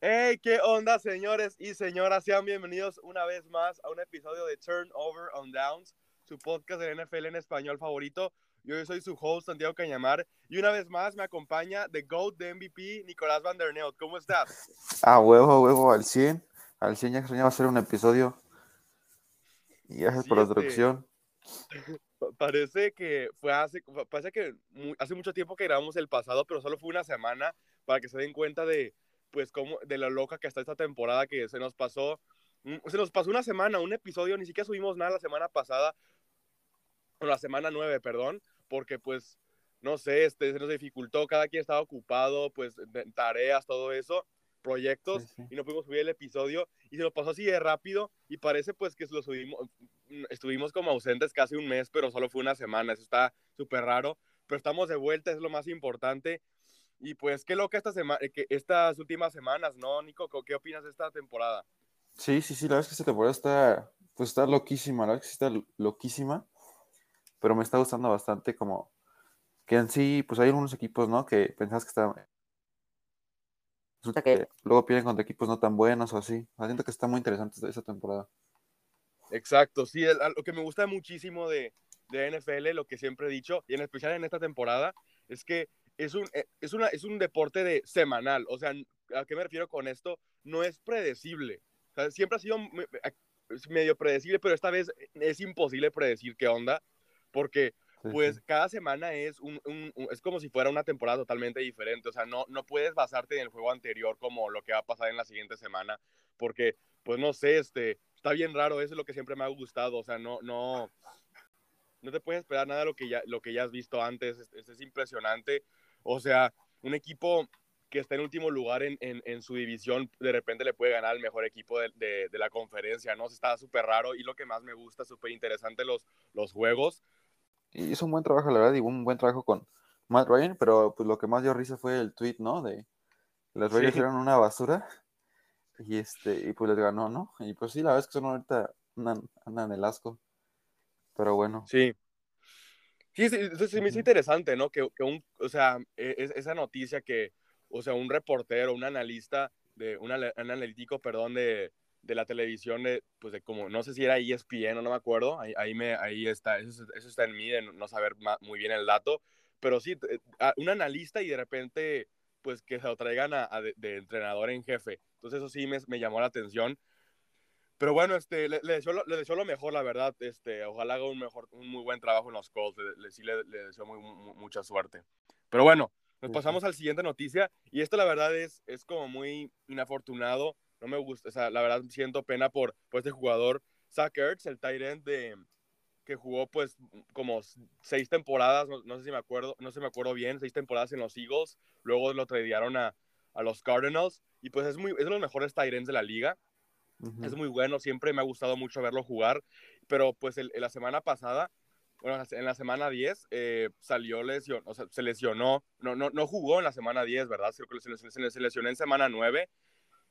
Hey, ¿qué onda, señores y señoras? Sean bienvenidos una vez más a un episodio de Turnover on Downs, su podcast de NFL en español favorito. Yo soy su host, Santiago Cañamar, y una vez más me acompaña The GOAT de MVP, Nicolás Van der Neut. ¿Cómo estás? Ah, huevo, huevo, al 100. Al 100 ya extrañaba hacer un episodio. Y gracias por la introducción. Pa- Parece que fue hace, parece que hace mucho tiempo que grabamos el pasado, pero solo fue una semana para que se den cuenta de, pues, cómo, de lo loca que está esta temporada que se nos pasó. mm, Se nos pasó una semana, un episodio, ni siquiera subimos nada la semana pasada, o la semana nueve, perdón, porque pues, no sé, este, se nos dificultó, cada quien estaba ocupado, pues, de tareas, todo eso, proyectos, Sí, sí. y no pudimos subir el episodio, y se nos pasó así de rápido, y parece pues que lo subimos, estuvimos como ausentes casi un mes, pero solo fue una semana, eso está súper raro, pero estamos de vuelta, es lo más importante, y pues qué loca esta semana, que estas últimas semanas, ¿no, Nico? ¿Qué opinas de esta temporada? Sí, sí, sí, la verdad es que esta temporada está, pues está loquísima, la verdad es que sí está loquísima, pero me está gustando bastante como que en sí, pues hay algunos equipos, ¿no? Que pensabas que estaban... Resulta que luego pierden contra equipos no tan buenos o así. Siento que está muy interesante esta temporada. Exacto, sí, el- lo que me gusta muchísimo de, de NFL, lo que siempre he dicho, y en especial en esta temporada, es que es un, eh, es una, es un deporte de semanal. O sea, ¿a qué me refiero con esto? No es predecible. O sea, siempre ha sido medio predecible, pero esta vez es imposible predecir qué onda, porque Sí, pues sí. cada semana es, un, un- un- es como si fuera una temporada totalmente diferente. O sea, no, no puedes basarte en el juego anterior como lo que va a pasar en la siguiente semana, porque, pues no sé, este, está bien raro, eso es lo que siempre me ha gustado. O sea, no, no, no te puedes esperar nada de lo que ya, lo que ya has visto antes. Es, es- es impresionante. O sea, un equipo que está en último lugar en, en, en su división, de repente le puede ganar al mejor equipo de, de, de la conferencia, ¿no? Está súper raro y lo que más me gusta, súper interesante los, los juegos. Y hizo un buen trabajo, la verdad, y un buen trabajo con Matt Ryan, pero pues lo que más dio risa fue el tweet, ¿no? De los Sí. Raiders eran una basura y este y pues les ganó, ¿no? Y pues sí, la verdad es que son ahorita andan, andan en el asco. Pero bueno, Sí. Sí, sí, eso sí me hizo interesante, ¿no? Que, que un, o sea, e- es- esa noticia que, o sea, un reportero, un analista, de, un, un analítico, perdón, de, de la televisión, de, pues de como, no sé si era ESPN o no me acuerdo, ahí, ahí, me, ahí está, eso, eso está en mí, de no saber muy bien el dato, pero sí, eh, un analista y de repente, pues que se lo traigan a, a de, de entrenador en jefe. Entonces eso sí me, me llamó la atención. Pero bueno, este, le, le deseo lo, le deseo lo mejor, la verdad. Este, ojalá haga un, mejor, un muy buen trabajo en los Colts. Le, sí le, deseo muy, mu- mucha suerte. Pero bueno, nos Sí, pasamos a la siguiente noticia. Y esto, la verdad, es, es como muy inafortunado. No me gusta, o sea, la verdad, siento pena por, por este jugador, Zach Ertz, el tight end de, que jugó pues como seis temporadas, no, no sé si me acuerdo, no sé si me acuerdo bien, seis temporadas en los Eagles, luego lo tradearon a, a los Cardinals y pues es muy es de los mejores ends de la liga ujú, es muy bueno, siempre me ha gustado mucho verlo jugar, pero pues el, la semana pasada, bueno, en la semana 10 eh, salió lesión, o sea, se lesionó, no, no, no jugó en la semana 10, ¿verdad? Se, se, se, se lesionó en semana 9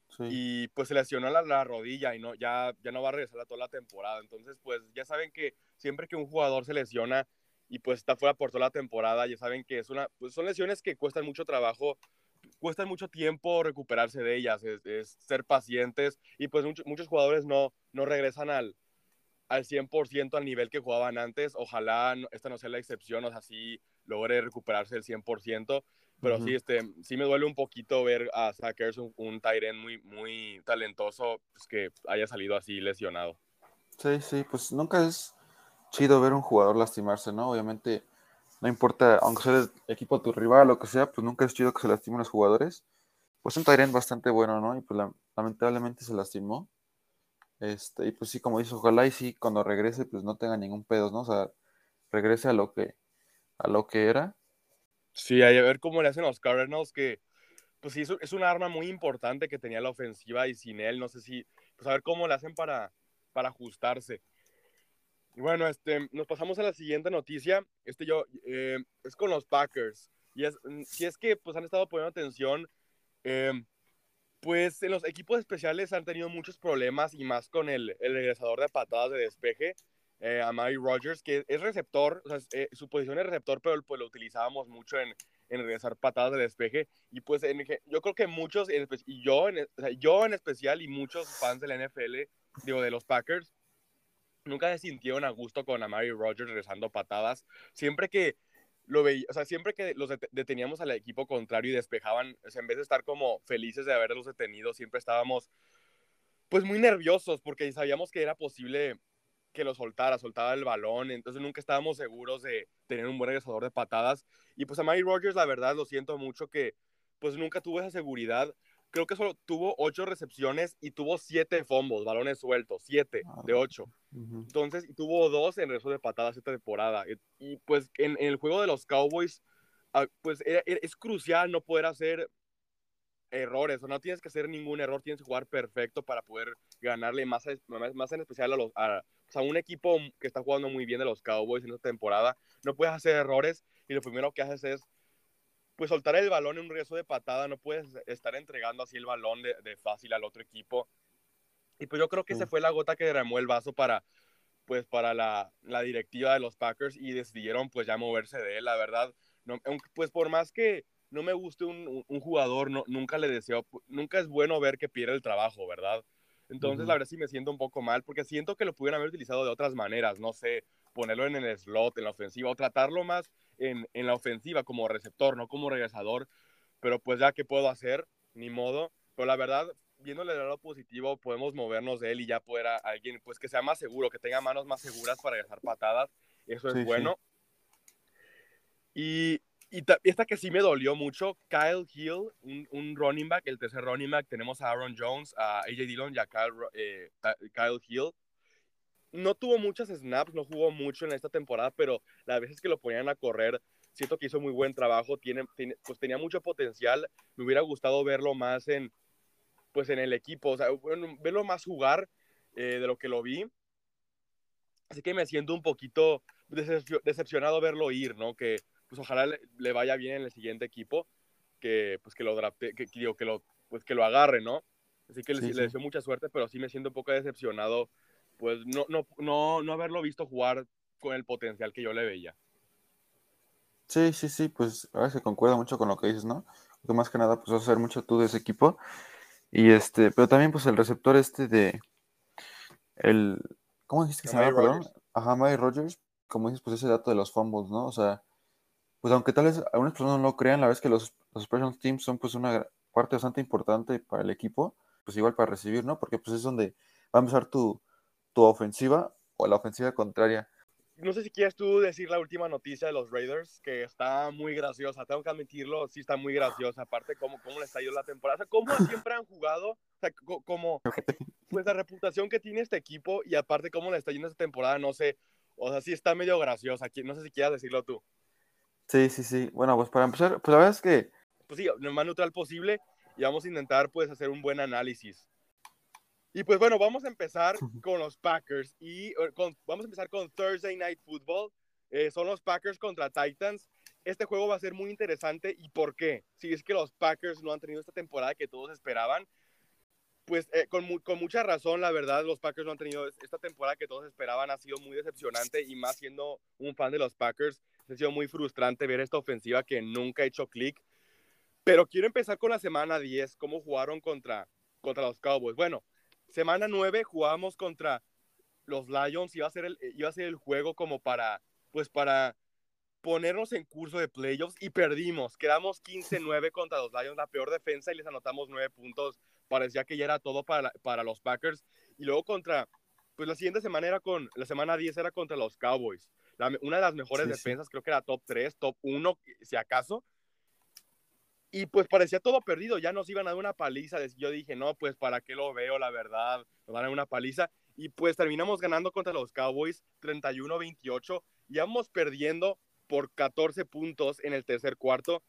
sí. y pues se lesionó la, la, rodilla y no, ya, ya no va a regresar a toda la temporada. Entonces, pues ya saben que siempre que un jugador se lesiona y pues está fuera por toda la temporada, ya saben que es una, pues son lesiones que cuestan mucho trabajo, cuestan mucho tiempo recuperarse de ellas, es, es ser pacientes y pues muchos, muchos jugadores no, no regresan al, al 100% al nivel que jugaban antes. Ojalá no, esta no sea la excepción, o sea, sí logre recuperarse el 100%. Pero uh -huh. sí, este, sí me duele un poquito ver a Zach Ertz, un, un end muy, muy talentoso, pues que haya salido así lesionado. Sí, sí, pues nunca es chido ver un jugador lastimarse, ¿no? Obviamente, no importa, aunque sea el equipo de tu rival o lo que sea, pues nunca es chido que se lastimen los jugadores. Pues un end bastante bueno, ¿no? Y pues la, lamentablemente se lastimó. Este, y pues sí, como dice, ojalá y sí, cuando regrese, pues no tenga ningún pedo, ¿no? O sea, regrese a lo que, a lo que era. Sí, a ver cómo le hacen los Cardinals, que pues sí, es, es un arma muy importante que tenía la ofensiva y sin él, no sé si, pues a ver cómo le hacen para, para ajustarse. Y bueno, este, nos pasamos a la siguiente noticia. Este yo, eh, es con los Packers. Y es, si es que pues han estado poniendo atención, eh, pues en los equipos especiales han tenido muchos problemas y más con el, el regresador de patadas de despeje. eh, a Mike Rogers, que es receptor, o sea, eh, su posición es receptor, pero pues lo utilizábamos mucho en, en regresar patadas de despeje. Y pues en, yo creo que muchos, y yo en, o sea, yo en especial y muchos fans de la NFL, digo, de los Packers, nunca se sintieron a gusto con Amari Rogers regresando patadas. Siempre que lo veía, o sea, siempre que los deteníamos al equipo contrario y despejaban, o sea, en vez de estar como felices de haberlos detenido, siempre estábamos pues muy nerviosos porque sabíamos que era posible que lo soltara, soltaba el balón, entonces nunca estábamos seguros de tener un buen regresador de patadas. Y pues a Mike Rogers, la verdad, lo siento mucho que pues nunca tuvo esa seguridad. Creo que solo tuvo ocho recepciones y tuvo siete fumbles, balones sueltos, siete de ah, ocho. Entonces, tuvo dos en regreso de patadas esta temporada. Y, pues en, el juego de los Cowboys, ah, pues es crucial no poder hacer errores, o no tienes que hacer ningún error, tienes que jugar perfecto para poder ganarle más, más en especial a, los, a, a un equipo que está jugando muy bien de los Cowboys en esta temporada. No puedes hacer errores y lo primero que haces es pues soltar el balón en un riesgo de patada, no puedes estar entregando así el balón de fácil al otro equipo. Y pues yo creo que esa fue la gota que derramó el vaso para pues para la, la, directiva de los Packers y decidieron pues ya moverse de él, la verdad. No, pues por más que no me guste un, un, jugador, no, nunca le deseo, nunca es bueno ver que pierde el trabajo, ¿verdad? Entonces, la verdad sí me siento un poco mal porque siento que lo pudieran haber utilizado de otras maneras, no sé, ponerlo en el slot, en la ofensiva, o tratarlo más en, en la ofensiva como receptor, no como regresador. Pero pues ya que puedo hacer, ni modo. Pero la verdad, viéndole el lado positivo, podemos movernos de él y ya poder a alguien pues que sea más seguro, que tenga manos más seguras para regresar patadas. Eso es bueno. Y, y esta que sí me dolió mucho, Kyle Hill, un, running back, el tercer running back, tenemos a Aaron Jones, a AJ Dillon y a Kyle, eh, Kyle Hill. No tuvo muchas snaps, no jugó mucho en esta temporada, pero las veces que lo ponían a correr, siento que hizo muy buen trabajo, tiene, pues tenía mucho potencial, me hubiera gustado verlo más en, pues en el equipo, o sea, verlo más jugar eh, de lo que lo vi. Así que me siento un poquito decepcionado verlo ir, ¿no? Que pues ojalá le, vaya bien en el siguiente equipo, que pues que lo drafte, que, digo, que lo, pues que lo agarre, ¿no? Así que le, deseo mucha suerte, pero sí me siento un poco decepcionado, pues no, no, no, no haberlo visto jugar con el potencial que yo le veía. Sí, sí, sí, pues a veces concuerda mucho con lo que dices, ¿no? Que más que nada, pues vas a ser mucho tú de ese equipo. Y este, pero también, pues el receptor este de. El. ¿Cómo dijiste que se llama? Perdón. Ajá, Rogers. Como dices, pues ese dato de los fumbles, ¿no? O sea, pues aunque tal vez algunas personas no lo crean, la vez que los, los special teams son pues una parte bastante importante para el equipo, pues igual para recibir, ¿no? Porque pues es donde va a empezar tu, tu ofensiva o la ofensiva contraria. No sé si quieres tú decir la última noticia de los Raiders, que está muy graciosa, tengo que admitirlo, sí está muy graciosa, aparte cómo, cómo les ha ido la temporada, o sea, cómo siempre han jugado, o sea, como, pues la reputación que tiene este equipo y aparte cómo le está yendo esta temporada, no sé, o sea, sí está medio graciosa, no sé si quieras decirlo tú. Sí, sí, sí. Bueno, pues para empezar, pues la verdad es que... Pues sí, lo más neutral posible y vamos a intentar pues hacer un buen análisis. Y pues bueno, vamos a empezar con los Packers y eh, vamos a empezar con Thursday Night Football. Eh, son los Packers contra Titans. Este juego va a ser muy interesante. ¿Y por qué? Si es que los Packers no han tenido esta temporada que todos esperaban, pues eh, con, con, mucha razón, la verdad, los Packers no han tenido esta temporada que todos esperaban. Ha sido muy decepcionante y más siendo un fan de los Packers, ha sido muy frustrante ver esta ofensiva que nunca ha hecho clic. Pero quiero empezar con la semana 10, cómo jugaron contra, contra los Cowboys. Bueno, semana 9 jugamos contra los Lions, iba a ser el, iba a ser el juego como para, pues para ponernos en curso de playoffs y perdimos. Quedamos 15-9 contra los Lions, la peor defensa y les anotamos 9 puntos. Parecía que ya era todo para, para los Packers. Y luego contra, pues la siguiente semana era con, la semana 10 era contra los Cowboys una de las mejores defensas, creo que era top 3, top 1, si acaso. Y pues parecía todo perdido, ya nos iban a dar una paliza. Yo dije, no, pues para qué lo veo, la verdad, nos van a dar una paliza. Y pues terminamos ganando contra los Cowboys 31-28 y vamos perdiendo por 14 puntos en el tercer cuarto.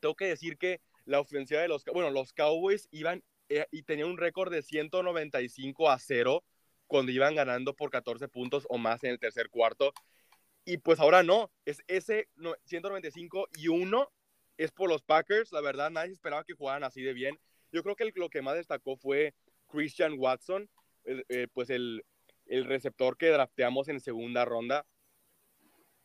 Tengo que decir que la ofensiva de los, bueno, los Cowboys iban eh, y tenían un récord de 195 a 0 cuando iban ganando por 14 puntos o más en el tercer cuarto. Y pues ahora no, es ese 195 y 1 es por los Packers. La verdad, nadie esperaba que jugaran así de bien. Yo creo que lo que más destacó fue Christian Watson, eh, pues el, el receptor que drafteamos en segunda ronda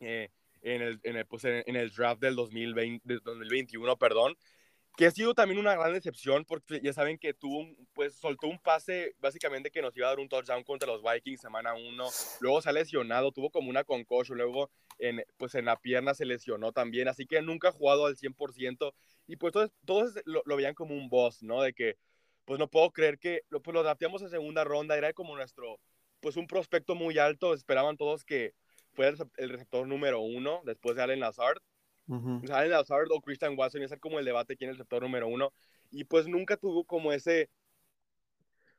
eh, en, el, en, el, pues en, el draft del 2020, del 2021, perdón, que ha sido también una gran decepción porque ya saben que tuvo, pues soltó un pase básicamente que nos iba a dar un touchdown contra los Vikings semana 1, luego se ha lesionado, tuvo como una concussion, luego en, pues en la pierna se lesionó también, así que nunca ha jugado al 100% y pues todos, todos lo, lo, veían como un boss, ¿no? De que pues no puedo creer que pues, lo adaptamos en segunda ronda, era como nuestro, pues un prospecto muy alto, esperaban todos que fuera el receptor número uno después de Allen Lazard. Allen Lazard o Christian Watson, y ese como el debate quién es el receptor número uno. Y pues nunca tuvo como ese,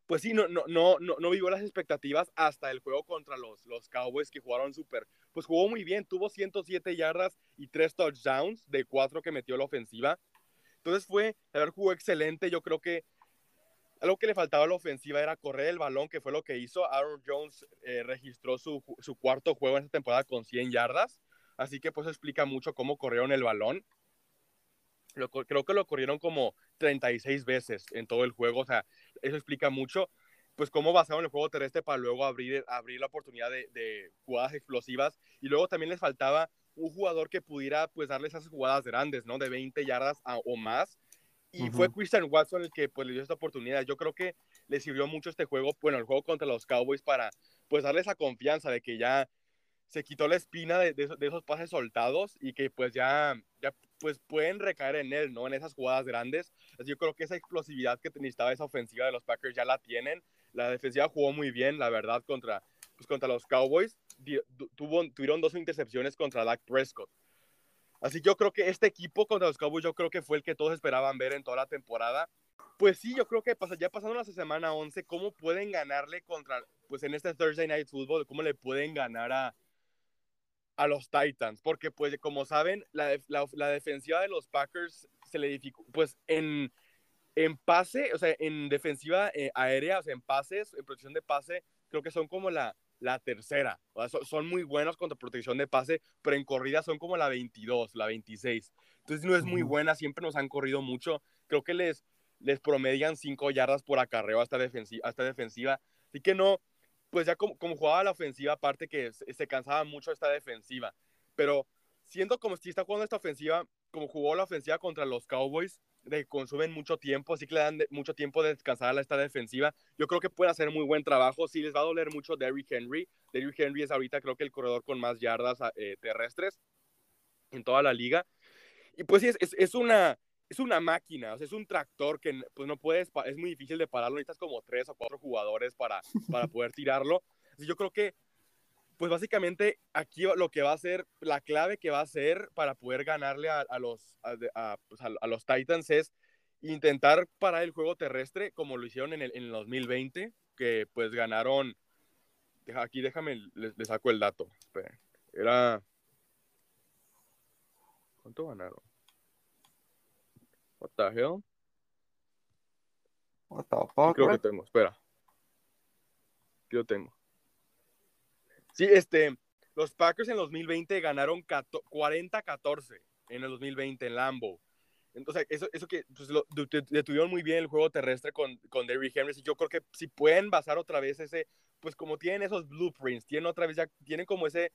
pues sí, no, no, no, no, vivió las expectativas hasta el juego contra los, los Cowboys que jugaron súper, pues jugó muy bien, tuvo 107 yardas y 3 touchdowns de 4 que metió la ofensiva. Entonces fue, la verdad, jugó excelente, yo creo que algo que le faltaba a la ofensiva era correr el balón, que fue lo que hizo. Aaron Jones eh, registró su, su, cuarto juego en esta temporada con 100 yardas, así que pues explica mucho cómo corrieron el balón. Lo, creo que lo corrieron como 36 veces en todo el juego, o sea, eso explica mucho, pues cómo basaron el juego terrestre para luego abrir, abrir la oportunidad de, de jugadas explosivas. Y luego también les faltaba un jugador que pudiera pues darles esas jugadas grandes, ¿no? De 20 yardas o más y fue Christian Watson el que pues le dio esta oportunidad. Yo creo que le sirvió mucho este juego, bueno, el juego contra los Cowboys para pues darle esa confianza de que ya se quitó la espina de, esos pases soltados y que pues ya, ya pues pueden recaer en él, ¿no? En esas jugadas grandes. Así yo creo que esa explosividad que necesitaba esa ofensiva de los Packers ya la tienen. La defensiva jugó muy bien, la verdad, contra, pues, contra los Cowboys. Tuvo, tuvieron dos intercepciones contra Dak Prescott. Así yo creo que este equipo contra los Cowboys, yo creo que fue el que todos esperaban ver en toda la temporada. Pues sí, yo creo que ya pasando la semana 11, ¿cómo pueden ganarle contra, pues en este Thursday Night Football, cómo le pueden ganar a, a los Titans? Porque, pues, como saben, la, la, defensiva de los Packers se le dificulta, pues en, en pase, o sea, en defensiva eh, aérea, o sea, en pases, en protección de pase, creo que son como la, la tercera. son, muy buenos contra protección de pase, pero en corrida son como la 22, la 26. Entonces no es muy buena, siempre nos han corrido mucho. Creo que les, les promedian 5 yardas por acarreo hasta defensiva, hasta defensiva. Así que no, pues ya como, como jugaba la ofensiva, aparte que se, cansaba mucho esta defensiva. Pero siendo como si está jugando esta ofensiva, como jugó la ofensiva contra los Cowboys, de consumen mucho tiempo, así que le dan mucho tiempo de descansar a esta defensiva. Yo creo que puede hacer muy buen trabajo. Sí les va a doler mucho Derrick Henry. Derrick Henry es ahorita creo que el corredor con más yardas eh, terrestres en toda la liga. Y pues sí, es, es, una, es una máquina, o sea, es un tractor que pues no puedes, es muy difícil de pararlo. Necesitas como tres o cuatro jugadores para, para poder tirarlo. Yo creo que pues básicamente aquí lo que va a ser, la clave que va a ser para poder ganarle a, los, pues, a, los Titans es intentar parar el juego terrestre como lo hicieron en el, en 2020, que pues ganaron, aquí déjame, les, saco el dato, era, ¿cuánto ganaron? What the hell? What the fuck, Creo que tengo, espera. Lo tengo. Sí, este, los Packers en 2020 ganaron 40-14 en el 2020 en Lambo. Entonces, eso, eso que pues, lo, detuvieron muy bien el juego terrestre con, con Derrick Henry. Y yo creo que si pueden basar otra vez ese, pues como tienen esos blueprints, tienen otra vez ya, tienen como ese,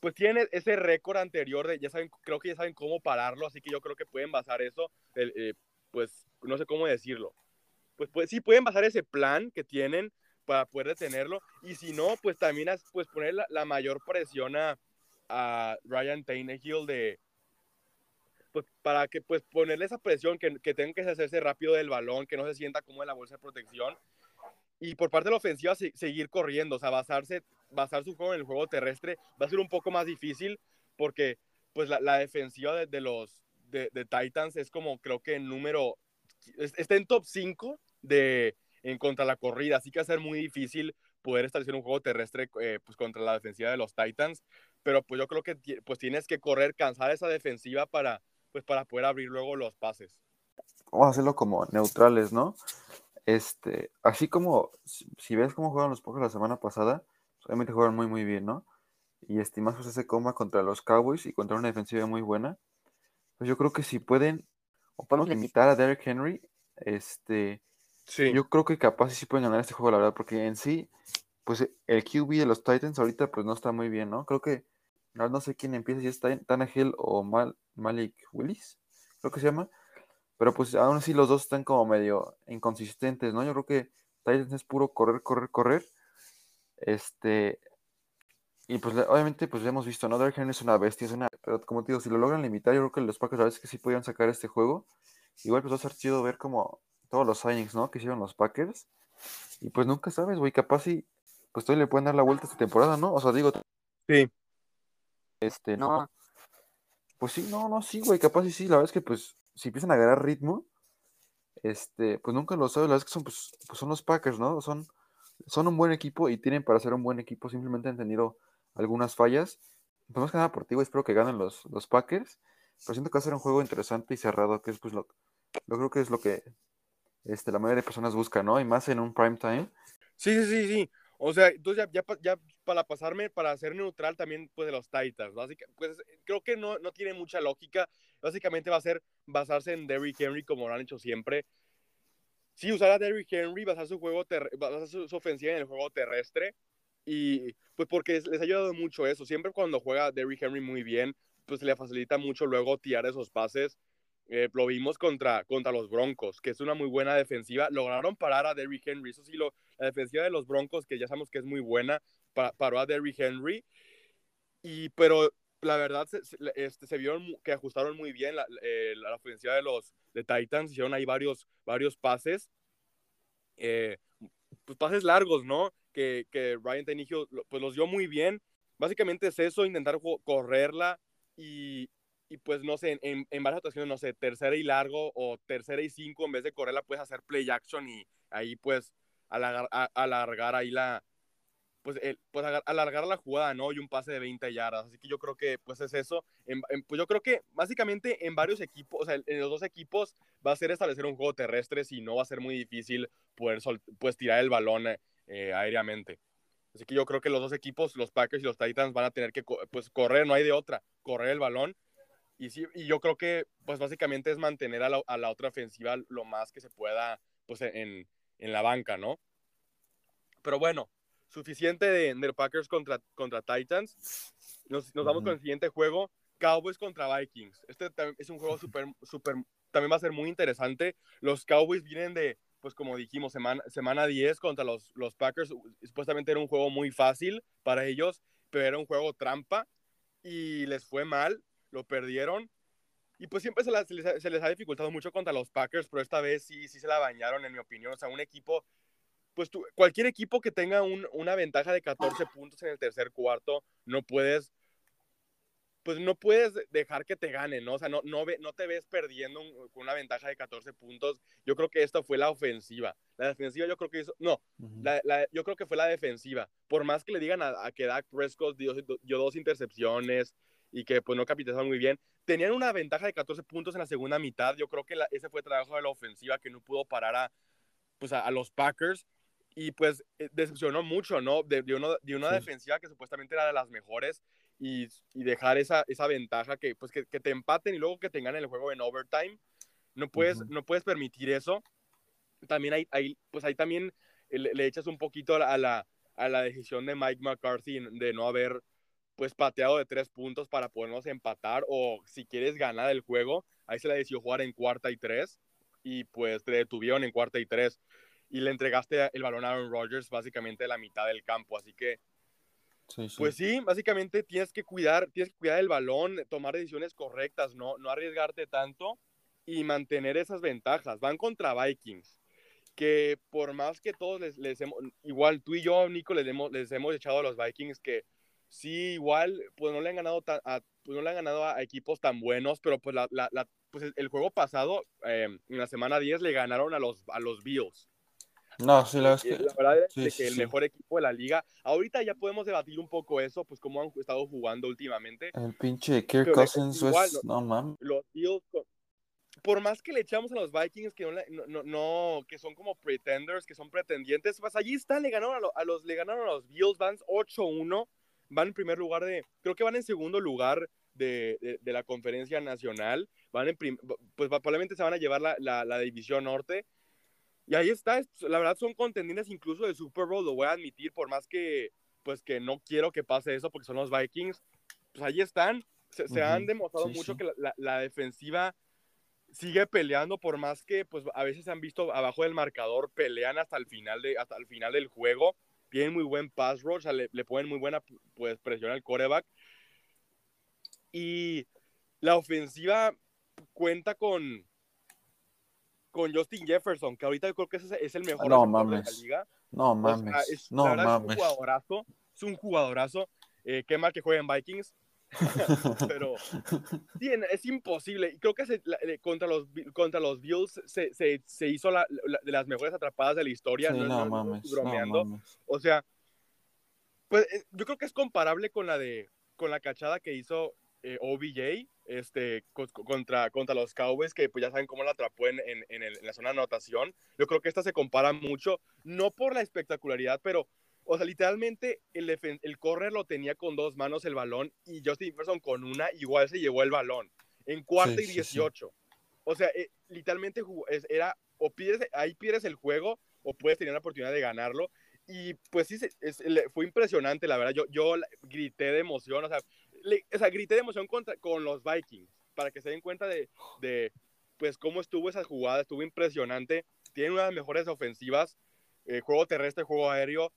pues tienen ese récord anterior de, ya saben, creo que ya saben cómo pararlo, así que yo creo que pueden basar eso, eh, pues no sé cómo decirlo. Pues, pues sí, pueden basar ese plan que tienen para poder detenerlo. Y si no, pues también pues poner la, mayor presión a, a Ryan Tannehill de, pues para que pues ponerle esa presión que, que tengan que hacerse rápido del balón, que no se sienta como en la bolsa de protección. Y por parte de la ofensiva, seguir corriendo, o sea, basarse, basar su juego en el juego terrestre va a ser un poco más difícil porque pues la, la defensiva de, de los de, de, Titans es como creo que el número, está en top 5 de, en contra la corrida, así que va a ser muy difícil poder establecer un juego terrestre eh, pues contra la defensiva de los Titans, pero pues yo creo que pues tienes que correr, cansar esa defensiva para pues para poder abrir luego los pases. Vamos a hacerlo como neutrales, ¿no? Este, así como si, ves cómo juegan los Pocos la semana pasada, obviamente juegan muy muy bien, ¿no? Y estimas pues ese coma contra los Cowboys y contra una defensiva muy buena, pues yo creo que si pueden o podemos limitar a Derrick Henry, este, yo creo que capaz sí pueden ganar este juego, la verdad, porque en sí, pues el QB de los Titans ahorita pues no está muy bien, ¿no? Creo que, no, sé quién empieza, si es Tannehill o Mal, Malik Willis, creo que se llama, pero pues aún así los dos están como medio inconsistentes, ¿no? Yo creo que Titans es puro correr, correr, correr, este, y pues obviamente pues ya hemos visto, ¿no? Dark Henry es una bestia, es una, pero como te digo, si lo logran limitar, yo creo que los Packers a veces que sí podían sacar este juego, igual pues va a ser chido ver como todos los signings, ¿no? Que hicieron los Packers, y pues nunca sabes, güey, capaz si pues todavía le pueden dar la vuelta esta temporada, ¿no? O sea, digo. Sí. Este, no. Pues sí, no, no, sí, güey, capaz sí, sí. La verdad es que, pues, si empiezan a agarrar ritmo, este, pues nunca lo sabes. La verdad es que son, pues, pues, son los Packers, ¿no? Son, son un buen equipo y tienen para ser un buen equipo. Simplemente han tenido algunas fallas. Pues más que nada por ti, espero que ganen los, los Packers. Pero siento que va a ser un juego interesante y cerrado, que es, pues, lo, lo creo que es lo que este, la mayoría de personas buscan, ¿no? Y más en un prime time. Sí, sí, sí, sí. O sea, entonces ya, ya, para pasarme, para ser neutral también, pues de los Titans, básicamente, pues creo que no, no tiene mucha lógica. Básicamente va a ser basarse en Derrick Henry como lo han hecho siempre. Sí, usar a Derrick Henry, basar su juego, basar su, ofensiva en el juego terrestre. Y pues porque les ha ayudado mucho eso. Siempre cuando juega Derrick Henry muy bien, pues le facilita mucho luego tirar esos pases. Eh, lo vimos contra, contra los Broncos, que es una muy buena defensiva. Lograron parar a Derrick Henry. Eso sí, lo, la defensiva de los Broncos, que ya sabemos que es muy buena, paró a Derrick Henry. Y, pero la verdad, se, este, se vieron que ajustaron muy bien la, eh, la, ofensiva de los de Titans. Hicieron ahí varios, varios pases. Eh, pues pases largos, ¿no? Que, que Ryan Tannehill pues los dio muy bien. Básicamente es eso, intentar correrla y, y pues no sé, en, en, varias ocasiones, no sé, tercera y largo o tercera y cinco, en vez de correrla, puedes hacer play action y ahí pues alargar, alargar ahí la, pues, el, pues alargar la jugada, ¿no? Y un pase de 20 yardas. Así que yo creo que pues es eso. pues yo creo que básicamente en varios equipos, o sea, en los dos equipos va a ser establecer un juego terrestre, si no va a ser muy difícil poder pues tirar el balón eh, aéreamente. Así que yo creo que los dos equipos, los Packers y los Titans, van a tener que pues correr, no hay de otra, correr el balón y, sí, y yo creo que, pues básicamente es mantener a la, a la otra ofensiva lo más que se pueda, pues en, en la banca, ¿no? Pero bueno, suficiente de, de Packers contra, contra Titans. Nos, nos vamos con el siguiente juego, Cowboys contra Vikings. Este es un juego súper, súper, también va a ser muy interesante. Los Cowboys vienen de, pues como dijimos, semana, semana 10 contra los, los Packers. Supuestamente era un juego muy fácil para ellos, pero era un juego trampa y les fue mal lo perdieron. Y pues siempre se, se, les, ha dificultado mucho contra los Packers, pero esta vez sí, sí se la bañaron, en mi opinión. O sea, un equipo, pues tú, cualquier equipo que tenga un, una ventaja de 14 puntos en el tercer cuarto, no puedes, pues no puedes dejar que te ganen, ¿no? O sea, no, no, ve, no te ves perdiendo con una ventaja de 14 puntos. Yo creo que esta fue la ofensiva. La defensiva yo creo que hizo, no, la, yo creo que fue la defensiva. Por más que le digan a, que Dak Prescott dio, dio dos intercepciones, y que pues no capitalizaron muy bien. Tenían una ventaja de 14 puntos en la segunda mitad. Yo creo que ese fue el trabajo de la ofensiva que no pudo parar a, pues, a, los Packers y pues eh, decepcionó mucho, ¿no? De, de, de una defensiva que supuestamente era de las mejores y, y dejar esa, esa ventaja que pues que, que, te empaten y luego que tengan el juego en overtime. No puedes, no puedes permitir eso. También hay, hay pues ahí también le, le, echas un poquito a la, a la decisión de Mike McCarthy de no haber pues pateado de tres puntos para podernos empatar o si quieres ganar el juego, ahí se le decidió jugar en cuarta y tres y pues te detuvieron en cuarta y tres y le entregaste el balón a Aaron Rodgers básicamente de la mitad del campo, así que pues sí, básicamente tienes que cuidar, tienes que cuidar el balón, tomar decisiones correctas, no, no arriesgarte tanto y mantener esas ventajas. Van contra Vikings, que por más que todos les, les hemos, igual tú y yo, Nico, les hemos, les hemos echado a los Vikings que sí, igual, pues no le han ganado a, pues no le han ganado a equipos tan buenos, pero pues, la, la, pues el juego pasado, em, en la semana 10, le ganaron a los, a los Bills. No, sí, la, verdad es que el mejor equipo de la liga. Ahorita ya podemos debatir un poco eso, pues cómo han estado jugando últimamente. El pinche Kirk Cousins es, no mames. Los Bills, por más que le echamos a los Vikings que no, no, que son como pretenders, que son pretendientes, pues allí están, le ganaron a, los, le ganaron a los Bills, van 8-1 van en primer lugar de, creo que van en segundo lugar de, de, la conferencia nacional, van en pues probablemente se van a llevar la, la, división norte Y ahí está, la verdad son contendientes incluso de Super Bowl, lo voy a admitir, por más que, pues que no quiero que pase eso porque son los Vikings, pues ahí están, se, han demostrado mucho que la, la, defensiva sigue peleando por más que pues a veces se han visto abajo del marcador, pelean hasta el final, de, hasta el final del juego, tienen muy buen pass rush, le, le ponen muy buena pues, presión al coreback. Y la ofensiva cuenta con, con Justin Jefferson, que ahorita creo que es, el mejor no, mames. de la liga. No mames. es, no mames. Es un jugadorazo. Es un jugadorazo. Eh, qué mal que juegue en Vikings. pero sí, es imposible. Y creo que contra, los, contra los Bills se, se, se hizo la, de las mejores atrapadas de la historia. no, no, mames, bromeando. O sea, pues eh, yo creo que es comparable con la de con la cachada que hizo eh, OBJ este, contra, contra los Cowboys, que pues ya saben cómo la atrapó en, en, en, la zona de anotación. Yo creo que esta se compara mucho, no por la espectacularidad, pero o sea, literalmente el, el correr lo tenía con dos manos el balón y Justin Jefferson con una, igual se llevó el balón en cuarta y 18. O sea, eh, literalmente era o pides, ahí pierdes el juego o puedes tener la oportunidad de ganarlo. Y pues sí, es, fue impresionante, la verdad. Yo, yo grité de emoción, o sea, o sea grité de emoción contra, con los Vikings, para que se den cuenta de, de, pues, cómo estuvo esa jugada. Estuvo impresionante. Tienen una de las mejores ofensivas, eh, juego terrestre, juego aéreo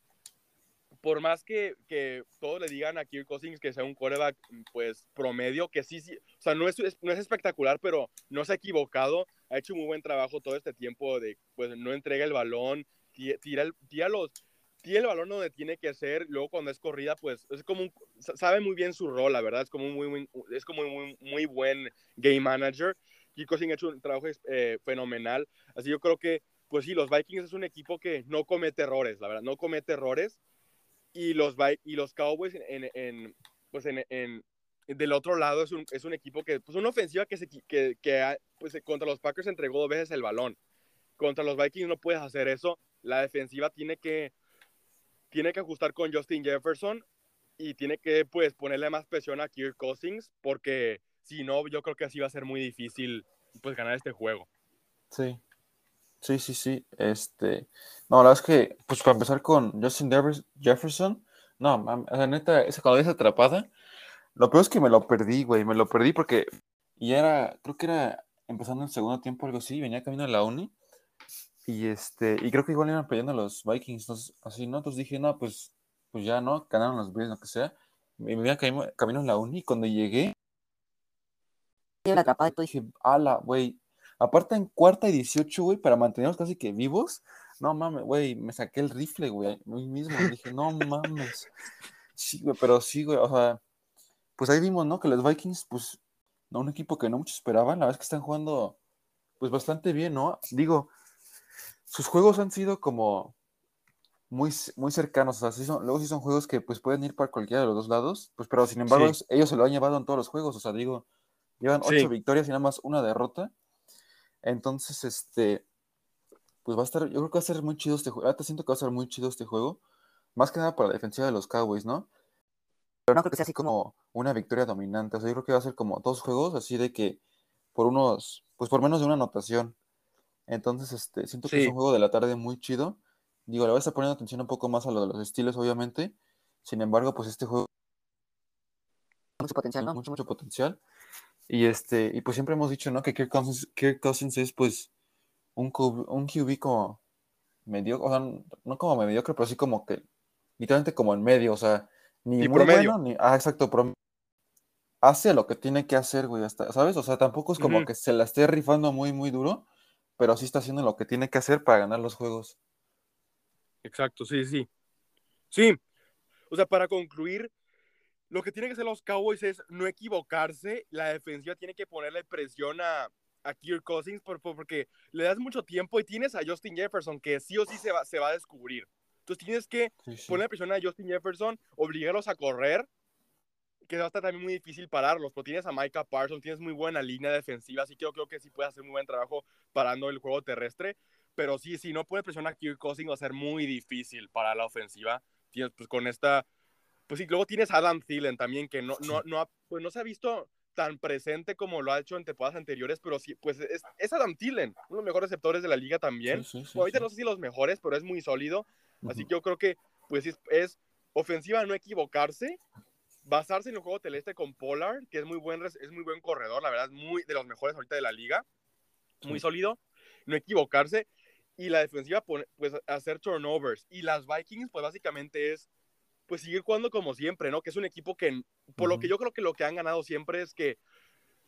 por más que, que, todos le digan a Kirk Cousins que sea un coreback, pues, promedio, que sí, sí, o sea, no es, no es espectacular, pero no se ha equivocado, ha hecho muy buen trabajo todo este tiempo de, pues, no entrega el balón, tira, el, tira los, tira el balón donde tiene que ser, luego cuando es corrida, pues, es como un, sabe muy bien su rol, la verdad, es como un muy, es como muy, muy buen game manager, Kirk Cousins ha hecho un trabajo eh, fenomenal, así yo creo que, pues sí, los Vikings es un equipo que no comete errores, la verdad, no comete errores, y los, y los Cowboys en, en pues en, en, del otro lado es un, es un equipo que, pues una ofensiva que, se, que, que pues contra los Packers entregó dos veces el balón. Contra los Vikings no puedes hacer eso. La defensiva tiene que, tiene que ajustar con Justin Jefferson y tiene que pues ponerle más presión a Kirk Cousins porque si no, yo creo que así va a ser muy difícil pues ganar este juego. Sí, Sí, sí, sí. Este, no, la verdad es que, pues para empezar con Justin Jefferson, no, la neta, esa cuando esa atrapada, lo peor es que me lo perdí, güey, me lo perdí porque y era, creo que era empezando el segundo tiempo, algo así, venía camino a la uni, y este, y creo que igual iban peleando los Vikings, entonces, así, ¿no? Entonces dije, no, pues, pues ya, ¿no? Ganaron los Bills, lo que sea, y me venía camino, camino a la uni, y cuando llegué, la atrapada, y dije, ala, güey, Aparte en cuarta y 18, güey, para mantenernos casi que vivos. No mames, güey, me saqué el rifle, güey, mí mismo. Dije, no mames. Sí, güey, pero sí, güey, o sea, pues ahí vimos, ¿no? Que los Vikings, pues, no, un equipo que no muchos esperaban, la verdad es que están jugando, pues, bastante bien, ¿no? Digo, sus juegos han sido como muy, muy cercanos, o sea, son, luego sí son juegos que, pues, pueden ir para cualquiera de los dos lados, pues, pero sin embargo, ellos se lo han llevado en todos los juegos, o sea, digo, llevan ocho victorias y nada más una derrota, entonces, este, pues va a estar, yo creo que va a ser muy chido este juego. Ahora siento que va a ser muy chido este juego. Más que nada para la defensiva de los Cowboys, ¿no? Pero no creo que sea así como una victoria dominante. O sea, yo creo que va a ser como dos juegos así de que por unos, pues por menos de una anotación. Entonces, este, siento que es un juego de la tarde muy chido. Digo, le voy a estar poniendo atención un poco más a lo de los estilos, obviamente. Sin embargo, pues este juego. Mucho potencial, ¿no? Mucho, mucho potencial. Y este, y pues siempre hemos dicho, ¿no? Que Kirk Cousins, es pues un, un QB como mediocre, o sea, no como mediocre, pero sí como que literalmente como en medio, o sea, ni muy bueno, ni, ah, exacto, hace lo que tiene que hacer, güey, hasta, ¿sabes? O sea, tampoco es como que se la esté rifando muy, muy duro, pero sí está haciendo lo que tiene que hacer para ganar los juegos. Exacto, sí, sí. Sí, o sea, para concluir, lo que tienen que hacer los Cowboys es no equivocarse. La defensiva tiene que ponerle presión a, a Kirk Cousins porque le das mucho tiempo y tienes a Justin Jefferson que sí o sí se va, se va a descubrir. Entonces tienes que poner presión a Justin Jefferson, obligarlos a correr, que va a estar también muy difícil pararlos. Pero tienes a Micah Parsons, tienes muy buena línea defensiva, así que yo creo que sí puede hacer muy buen trabajo parando el juego terrestre. Pero sí, si no puede presionar a Kirk Cousins va a ser muy difícil para la ofensiva. Tienes, pues con esta pues sí, luego tienes a Adam Thielen también, que no, no, no, pues no se ha visto tan presente como lo ha hecho en temporadas anteriores, pero sí, pues es, es Adam Thielen, uno de los mejores receptores de la liga también. ahorita no sé si los mejores, pero es muy sólido. Así que yo creo que pues es, es ofensiva no equivocarse, basarse en el juego celeste con Pollard, que es muy buen, es muy buen corredor, la verdad, es muy de los mejores ahorita de la liga, muy sólido, no equivocarse, y la defensiva, pues hacer turnovers, y las Vikings, pues básicamente es, pues seguir jugando como siempre, ¿no? Que es un equipo que, por lo que yo creo que lo que han ganado siempre es que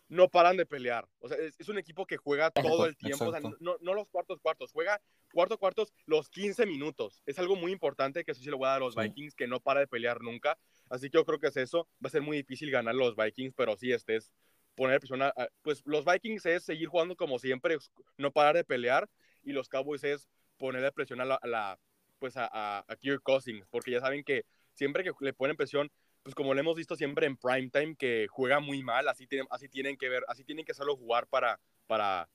no paran de pelear. O sea, es, un equipo que juega todo el tiempo. O sea, no, no, los cuartos cuartos, juega cuarto cuartos los 15 minutos. Es algo muy importante que eso sí le voy a dar a los Vikings, que no para de pelear nunca. Así que yo creo que es eso. Va a ser muy difícil ganar los Vikings, pero sí, este es poner presión a, Pues los Vikings es seguir jugando como siempre, no parar de pelear. Y los Cowboys es ponerle presión a la, pues a, a, a Cousins, porque ya saben que siempre que le ponen presión, pues como lo hemos visto siempre en primetime, que juega muy mal, así tienen, así tienen que ver, así tienen que solo jugar para, para,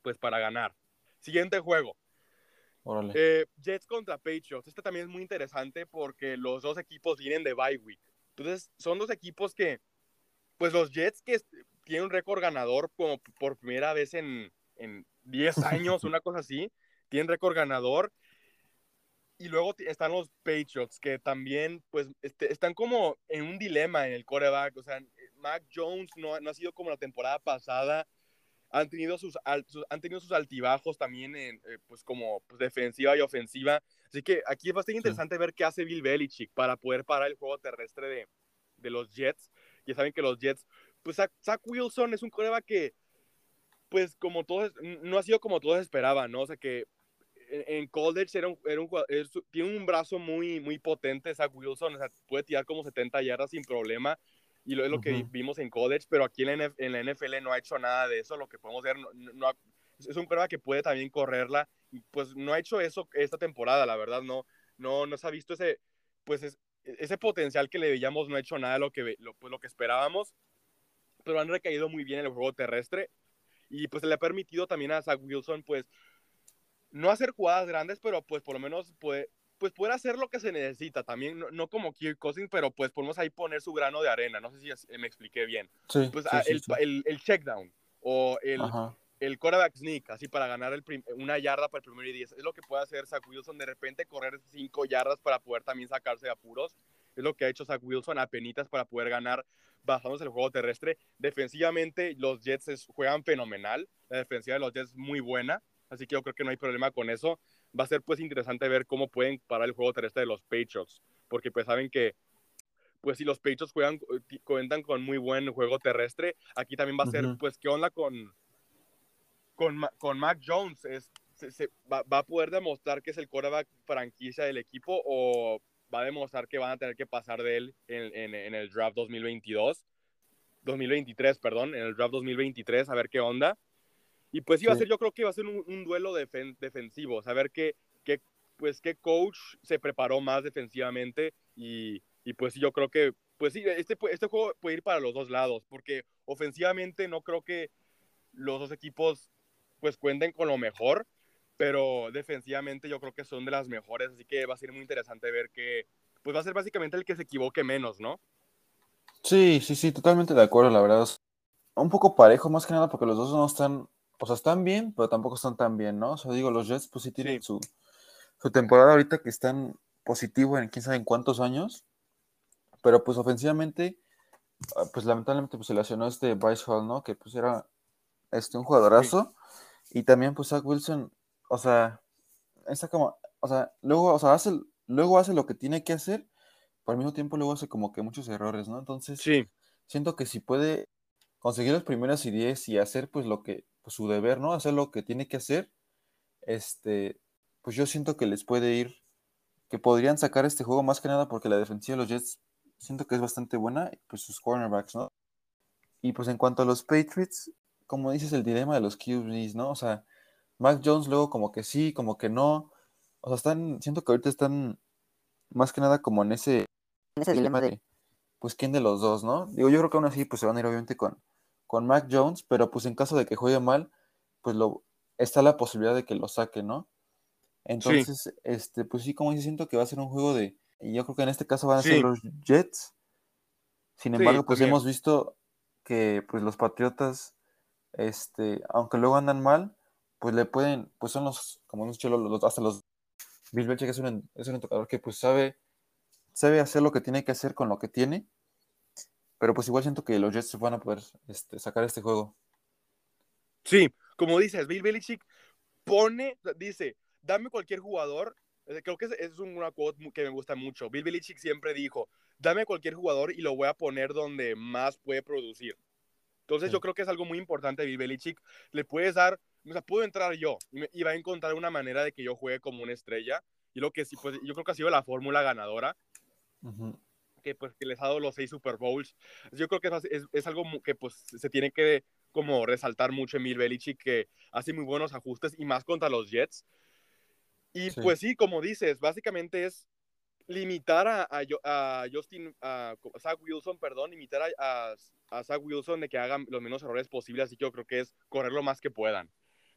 pues para ganar. Siguiente juego. Eh, Jets contra Patriots. Este también es muy interesante porque los dos equipos vienen de bye week. Entonces, son dos equipos que, pues los Jets que tienen un récord ganador como por primera vez en, en 10 años, una cosa así, tienen récord ganador y luego están los Patriots, que también, pues, este, están como en un dilema en el coreback. O sea, Mac Jones no, no ha sido como la temporada pasada. Han tenido sus, han tenido sus altibajos también, en, eh, pues, como pues, defensiva y ofensiva. Así que aquí es bastante interesante ver qué hace Bill Belichick para poder parar el juego terrestre de, de los Jets. Ya saben que los Jets, pues, Zach, Wilson es un coreback que, pues, como todos, no ha sido como todos esperaban, ¿no? O sea, que en college era un, era un, tiene un brazo muy, muy potente, Zach Wilson, o sea, puede tirar como 70 yardas sin problema, y lo es lo que vimos en college, pero aquí en la, en la, NFL no ha hecho nada de eso, lo que podemos ver, no, es un prueba que puede también correrla, pues no ha hecho eso esta temporada, la verdad, no, no, no se ha visto ese, pues ese potencial que le veíamos, no ha hecho nada de lo que, lo, pues, lo que esperábamos, pero han recaído muy bien en el juego terrestre, y pues le ha permitido también a Zach Wilson, pues, no hacer jugadas grandes, pero pues por lo menos puede, pues puede hacer lo que se necesita también, no, como Kirk Cousins, pero pues podemos ahí poner su grano de arena, no sé si me expliqué bien. Sí, pues ah, el, El, el, check down o el, el quarterback sneak, así para ganar el una yarda para el primer y diez, es lo que puede hacer Zach Wilson, de repente correr cinco yardas para poder también sacarse de apuros, es lo que ha hecho Zach Wilson a penitas para poder ganar basándose el juego terrestre. Defensivamente los Jets juegan fenomenal, la defensiva de los Jets es muy buena, así que yo creo que no hay problema con eso. Va a ser pues interesante ver cómo pueden parar el juego terrestre de los Patriots, porque pues saben que pues si los Patriots juegan, cuentan con muy buen juego terrestre, aquí también va a ser pues qué onda con, con, con Mac Jones, es, se, va, va, a poder demostrar que es el quarterback franquicia del equipo o va a demostrar que van a tener que pasar de él en, en, en el draft 2022, 2023, perdón, en el draft 2023, a ver qué onda. Y pues iba a ser, yo creo que iba a ser un, duelo defensivo, saber qué, qué, pues, qué coach se preparó más defensivamente y, y pues yo creo que, pues sí, este, este juego puede ir para los dos lados, porque ofensivamente no creo que los dos equipos pues cuenten con lo mejor, pero defensivamente yo creo que son de las mejores, así que va a ser muy interesante ver que, pues va a ser básicamente el que se equivoque menos, ¿no? Sí, sí, sí, totalmente de acuerdo, la verdad. Un poco parejo más que nada porque los dos no están o sea, están bien, pero tampoco están tan bien, ¿no? O sea, digo, los Jets pues sí tienen Su, su temporada ahorita que están positivo en quién sabe en cuántos años, pero pues ofensivamente, ah, pues lamentablemente pues se lesionó este Bryce Hall, ¿no? Que pues era este, un jugadorazo, y también pues Zach Wilson, o sea, está como, o sea, luego, o sea, hace, luego hace lo que tiene que hacer, pero al mismo tiempo luego hace como que muchos errores, ¿no? Entonces, sí. siento que si puede conseguir las primeras ideas y hacer pues lo que pues, su deber, ¿no? Hacer lo que tiene que hacer. Este, pues yo siento que les puede ir, que podrían sacar este juego más que nada porque la defensiva de los Jets siento que es bastante buena, pues sus cornerbacks, ¿no? Y pues en cuanto a los Patriots, como dices, el dilema de los QBs, ¿no? O sea, Mac Jones luego como que sí, como que no. O sea, están, siento que ahorita están más que nada como en ese, en ese dilema de, pues, ¿quién de los dos, no? Digo, yo creo que aún así, pues se van a ir obviamente con, con Mac Jones, pero pues en caso de que juegue mal, pues lo, está la posibilidad de que lo saque, ¿no? Entonces, este, pues sí, como dice, siento que va a ser un juego de, yo creo que en este caso van a ser los Jets. Sin embargo, pues hemos visto que pues los Patriotas, este, aunque luego andan mal, pues le pueden, pues son los, como hemos dicho, los, hasta los Bill Belichick es un, es un entrenador que pues sabe, sabe hacer lo que tiene que hacer con lo que tiene, pero pues igual siento que los Jets van a poder este, sacar este juego. Sí, como dices, Bill Belichick pone, dice, dame cualquier jugador. Eh, creo que es, es una quote que me gusta mucho. Bill Belichick siempre dijo, dame cualquier jugador y lo voy a poner donde más puede producir. Entonces yo creo que es algo muy importante Bill Belichick. Le puedes dar, o sea, puedo entrar yo y, va a encontrar una manera de que yo juegue como una estrella. Y lo que sí, pues yo creo que ha sido la fórmula ganadora. Que pues que les ha dado los seis Super Bowls. Yo creo que es, es, algo que pues se tiene que como resaltar mucho en Bill Belichick, que hace muy buenos ajustes y más contra los Jets. Y pues sí, como dices, básicamente es limitar a, a, Justin, a Zach Wilson, perdón, limitar a, a, Zach Wilson de que hagan los menos errores posibles, así que yo creo que es correr lo más que puedan.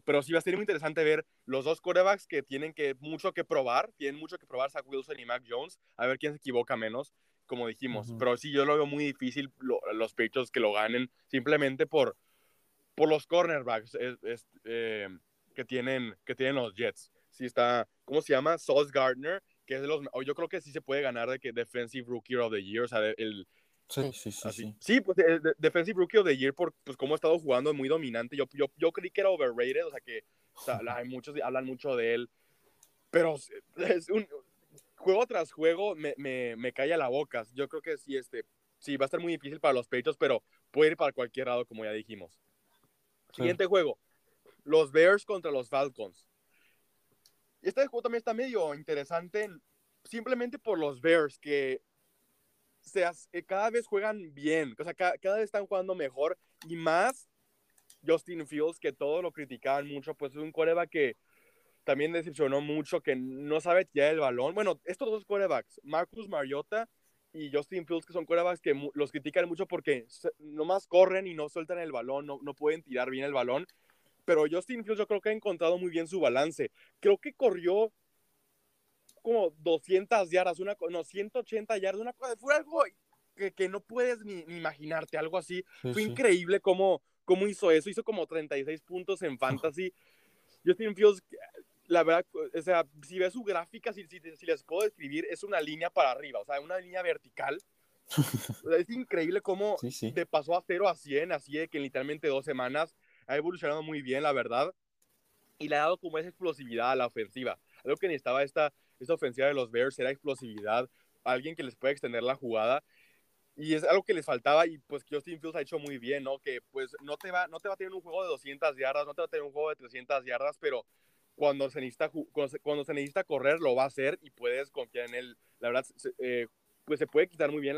Pero sí va a ser muy interesante ver los dos corebacks que tienen que mucho que probar, tienen mucho que probar Zach Wilson y Mac Jones, a ver quién se equivoca menos, como dijimos. Pero sí, yo lo veo muy difícil los Patriots que lo ganen simplemente por, por los cornerbacks eh, que, tienen, que tienen los Jets. Sí está, ¿cómo se llama? Sauce Gardner, que es de los, yo creo que sí se puede ganar de que Defensive Rookie of the Year, o sea, el... Sí, sí, sí. Sí, sí pues Defensive Rookie of the Year, por pues, cómo ha estado jugando muy dominante. Yo, yo, yo creí que era overrated, o sea, que hay muchos hablan mucho de él, pero es un juego tras juego me, me, me calla la boca. Yo creo que sí, este, sí, va a estar muy difícil para los pechos, pero puede ir para cualquier lado, como ya dijimos. Siguiente juego, los Bears contra los Falcons. Este juego también está medio interesante simplemente por los Bears que eh, cada vez juegan bien, o sea, cada, vez están jugando mejor y más Justin Fields, que todos lo criticaban mucho, pues es un coreback que también decepcionó mucho, que no sabe tirar el balón. Bueno, estos dos corebacks, Marcus Mariota y Justin Fields, que son corebacks que los critican mucho porque nomás corren y no sueltan el balón, no, no pueden tirar bien el balón pero Justin Fields yo creo que ha encontrado muy bien su balance. Creo que corrió como 200 yardas, una, no, 180 yardas, una cosa, fue algo que, que no puedes ni, imaginarte, algo así. fue increíble cómo, cómo hizo eso, hizo como 36 puntos en fantasy. Justin Fields, la verdad, o sea, si ves su gráfica, si, si, si les puedo describir, es una línea para arriba, o sea, una línea vertical. es increíble cómo te pasó a 0 a 100, así de que en literalmente dos semanas ha evolucionado muy bien, la verdad, y le ha dado como esa explosividad a la ofensiva. Algo que necesitaba esta, esta ofensiva de los Bears era explosividad, alguien que les pueda extender la jugada. Y es algo que les faltaba y pues Justin Fields ha hecho muy bien, ¿no? Que pues no te va, no te va a tener un juego de 200 yardas, no te va a tener un juego de 300 yardas, pero cuando se necesita, cuando se, necesita correr lo va a hacer y puedes confiar en él. La verdad, eh, pues se puede quitar muy bien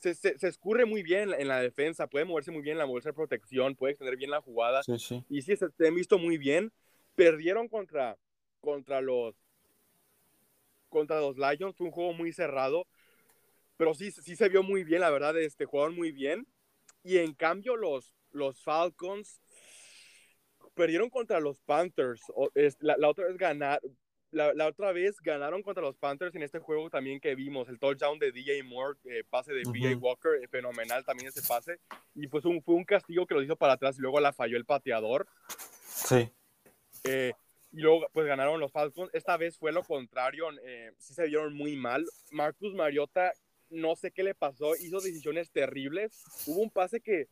se, se, escurre muy bien en la defensa, puede moverse muy bien en la bolsa de protección, puede extender bien la jugada. Y sí, se, han visto muy bien. Perdieron contra, contra, los, contra los Lions, fue un juego muy cerrado, pero sí, sí se vio muy bien, la verdad, este, jugaron muy bien. Y en cambio los, los Falcons perdieron contra los Panthers. la, la, otra vez ganar, la, otra vez ganaron contra los Panthers en este juego también que vimos, el touchdown de DJ Moore, eh, pase de PJ Walker, eh, fenomenal también ese pase, y pues un, fue un castigo que los hizo para atrás y luego la falló el pateador. Sí. Eh, y luego pues ganaron los Falcons, esta vez fue lo contrario, sí se vieron muy mal. Marcus Mariota, no sé qué le pasó, hizo decisiones terribles, hubo un pase que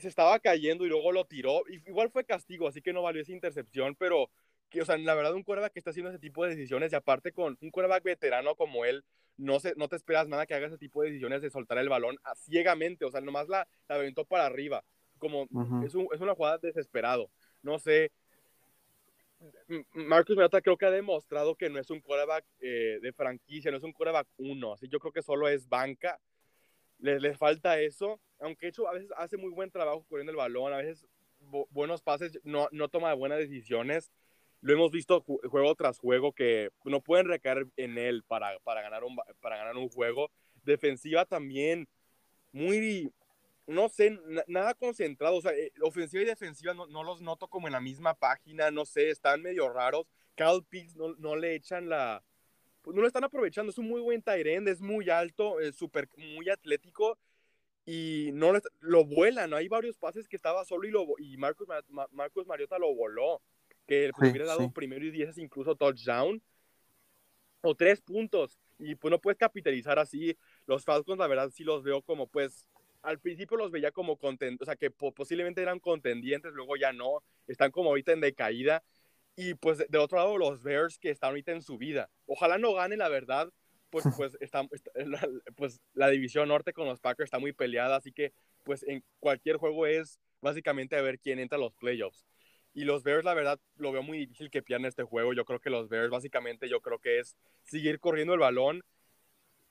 se estaba cayendo y luego lo tiró, igual fue castigo, así que no valió esa intercepción, pero que, o sea, la verdad, un quarterback que está haciendo ese tipo de decisiones y aparte con un quarterback veterano como él, no, se, no te esperas nada que haga ese tipo de decisiones de soltar el balón ciegamente, o sea, nomás la, la aventó para arriba, como es, un, es, una jugada desesperado. No sé, Marcus Mariota creo que ha demostrado que no es un quarterback eh, de franquicia, no es un quarterback uno, así yo creo que solo es banca. Le, le falta eso, aunque hecho a veces hace muy buen trabajo corriendo el balón, a veces buenos pases, no, no toma buenas decisiones lo hemos visto juego tras juego que no pueden recaer en él para, para, ganar, un, para ganar un juego. Defensiva también muy, no sé, nada concentrado. O sea, eh, ofensiva y defensiva no, no, los noto como en la misma página, no sé, están medio raros. Cal Pitts no, no le echan la... Pues no lo están aprovechando, es un muy buen Tyrend, es muy alto, es super, muy atlético y no lo vuelan. Hay varios pases que estaba solo y, lo, y Marcus, Marcus Mariota lo voló. Que le hubiera dado primero y diez incluso touchdown o tres puntos. Y pues no puedes capitalizar así. Los Falcons, la verdad, sí los veo como pues al principio los veía como contendientes, o sea, que posiblemente eran contendientes, luego ya no, están como ahorita en decaída. Y pues de otro lado, los Bears que están ahorita en su vida. Ojalá no gane, la verdad, pues, pues, está, la, pues la división norte con los Packers está muy peleada, así que pues en cualquier juego es básicamente a ver quién entra a los playoffs. Y los Bears, la verdad, lo veo muy difícil que pierdan este juego. Yo creo que los Bears, básicamente, yo creo que es seguir corriendo el balón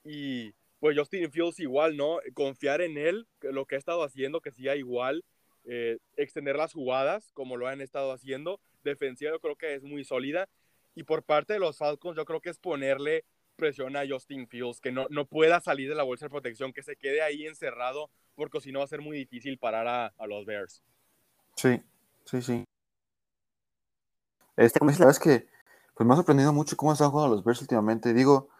y pues Justin Fields igual, ¿no? Confiar en él, lo que ha estado haciendo, que siga igual, eh, extender las jugadas como lo han estado haciendo. Defensiva yo creo que es muy sólida. Y por parte de los Falcons yo creo que es ponerle presión a Justin Fields, que no, no pueda salir de la bolsa de protección, que se quede ahí encerrado, porque si no va a ser muy difícil parar a, a los Bears. Sí, sí, sí. Este, la verdad es que pues me ha sorprendido mucho cómo están jugando los Bears últimamente. Digo,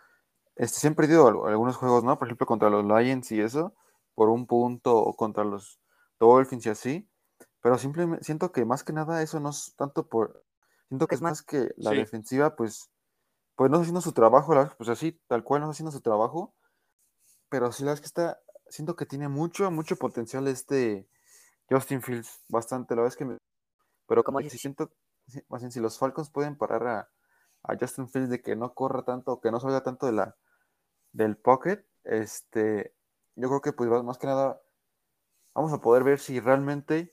este, se han perdido algunos juegos, ¿no? Por ejemplo, contra los Lions y eso, por un punto, o contra los Dolphins y así. Pero simplemente siento que más que nada eso no es tanto por. Siento que es más que la defensiva, pues, pues no está haciendo su trabajo, pues así, tal cual no está haciendo su trabajo. Pero sí, la verdad es que está. Siento que tiene mucho, mucho potencial este Justin Fields, bastante. La verdad es que. Me, pero como si siento. Más bien, si los Falcons pueden parar a, a Justin Fields de que no corra tanto, que no salga tanto de la del Pocket, este, yo creo que pues más que nada vamos a poder ver si realmente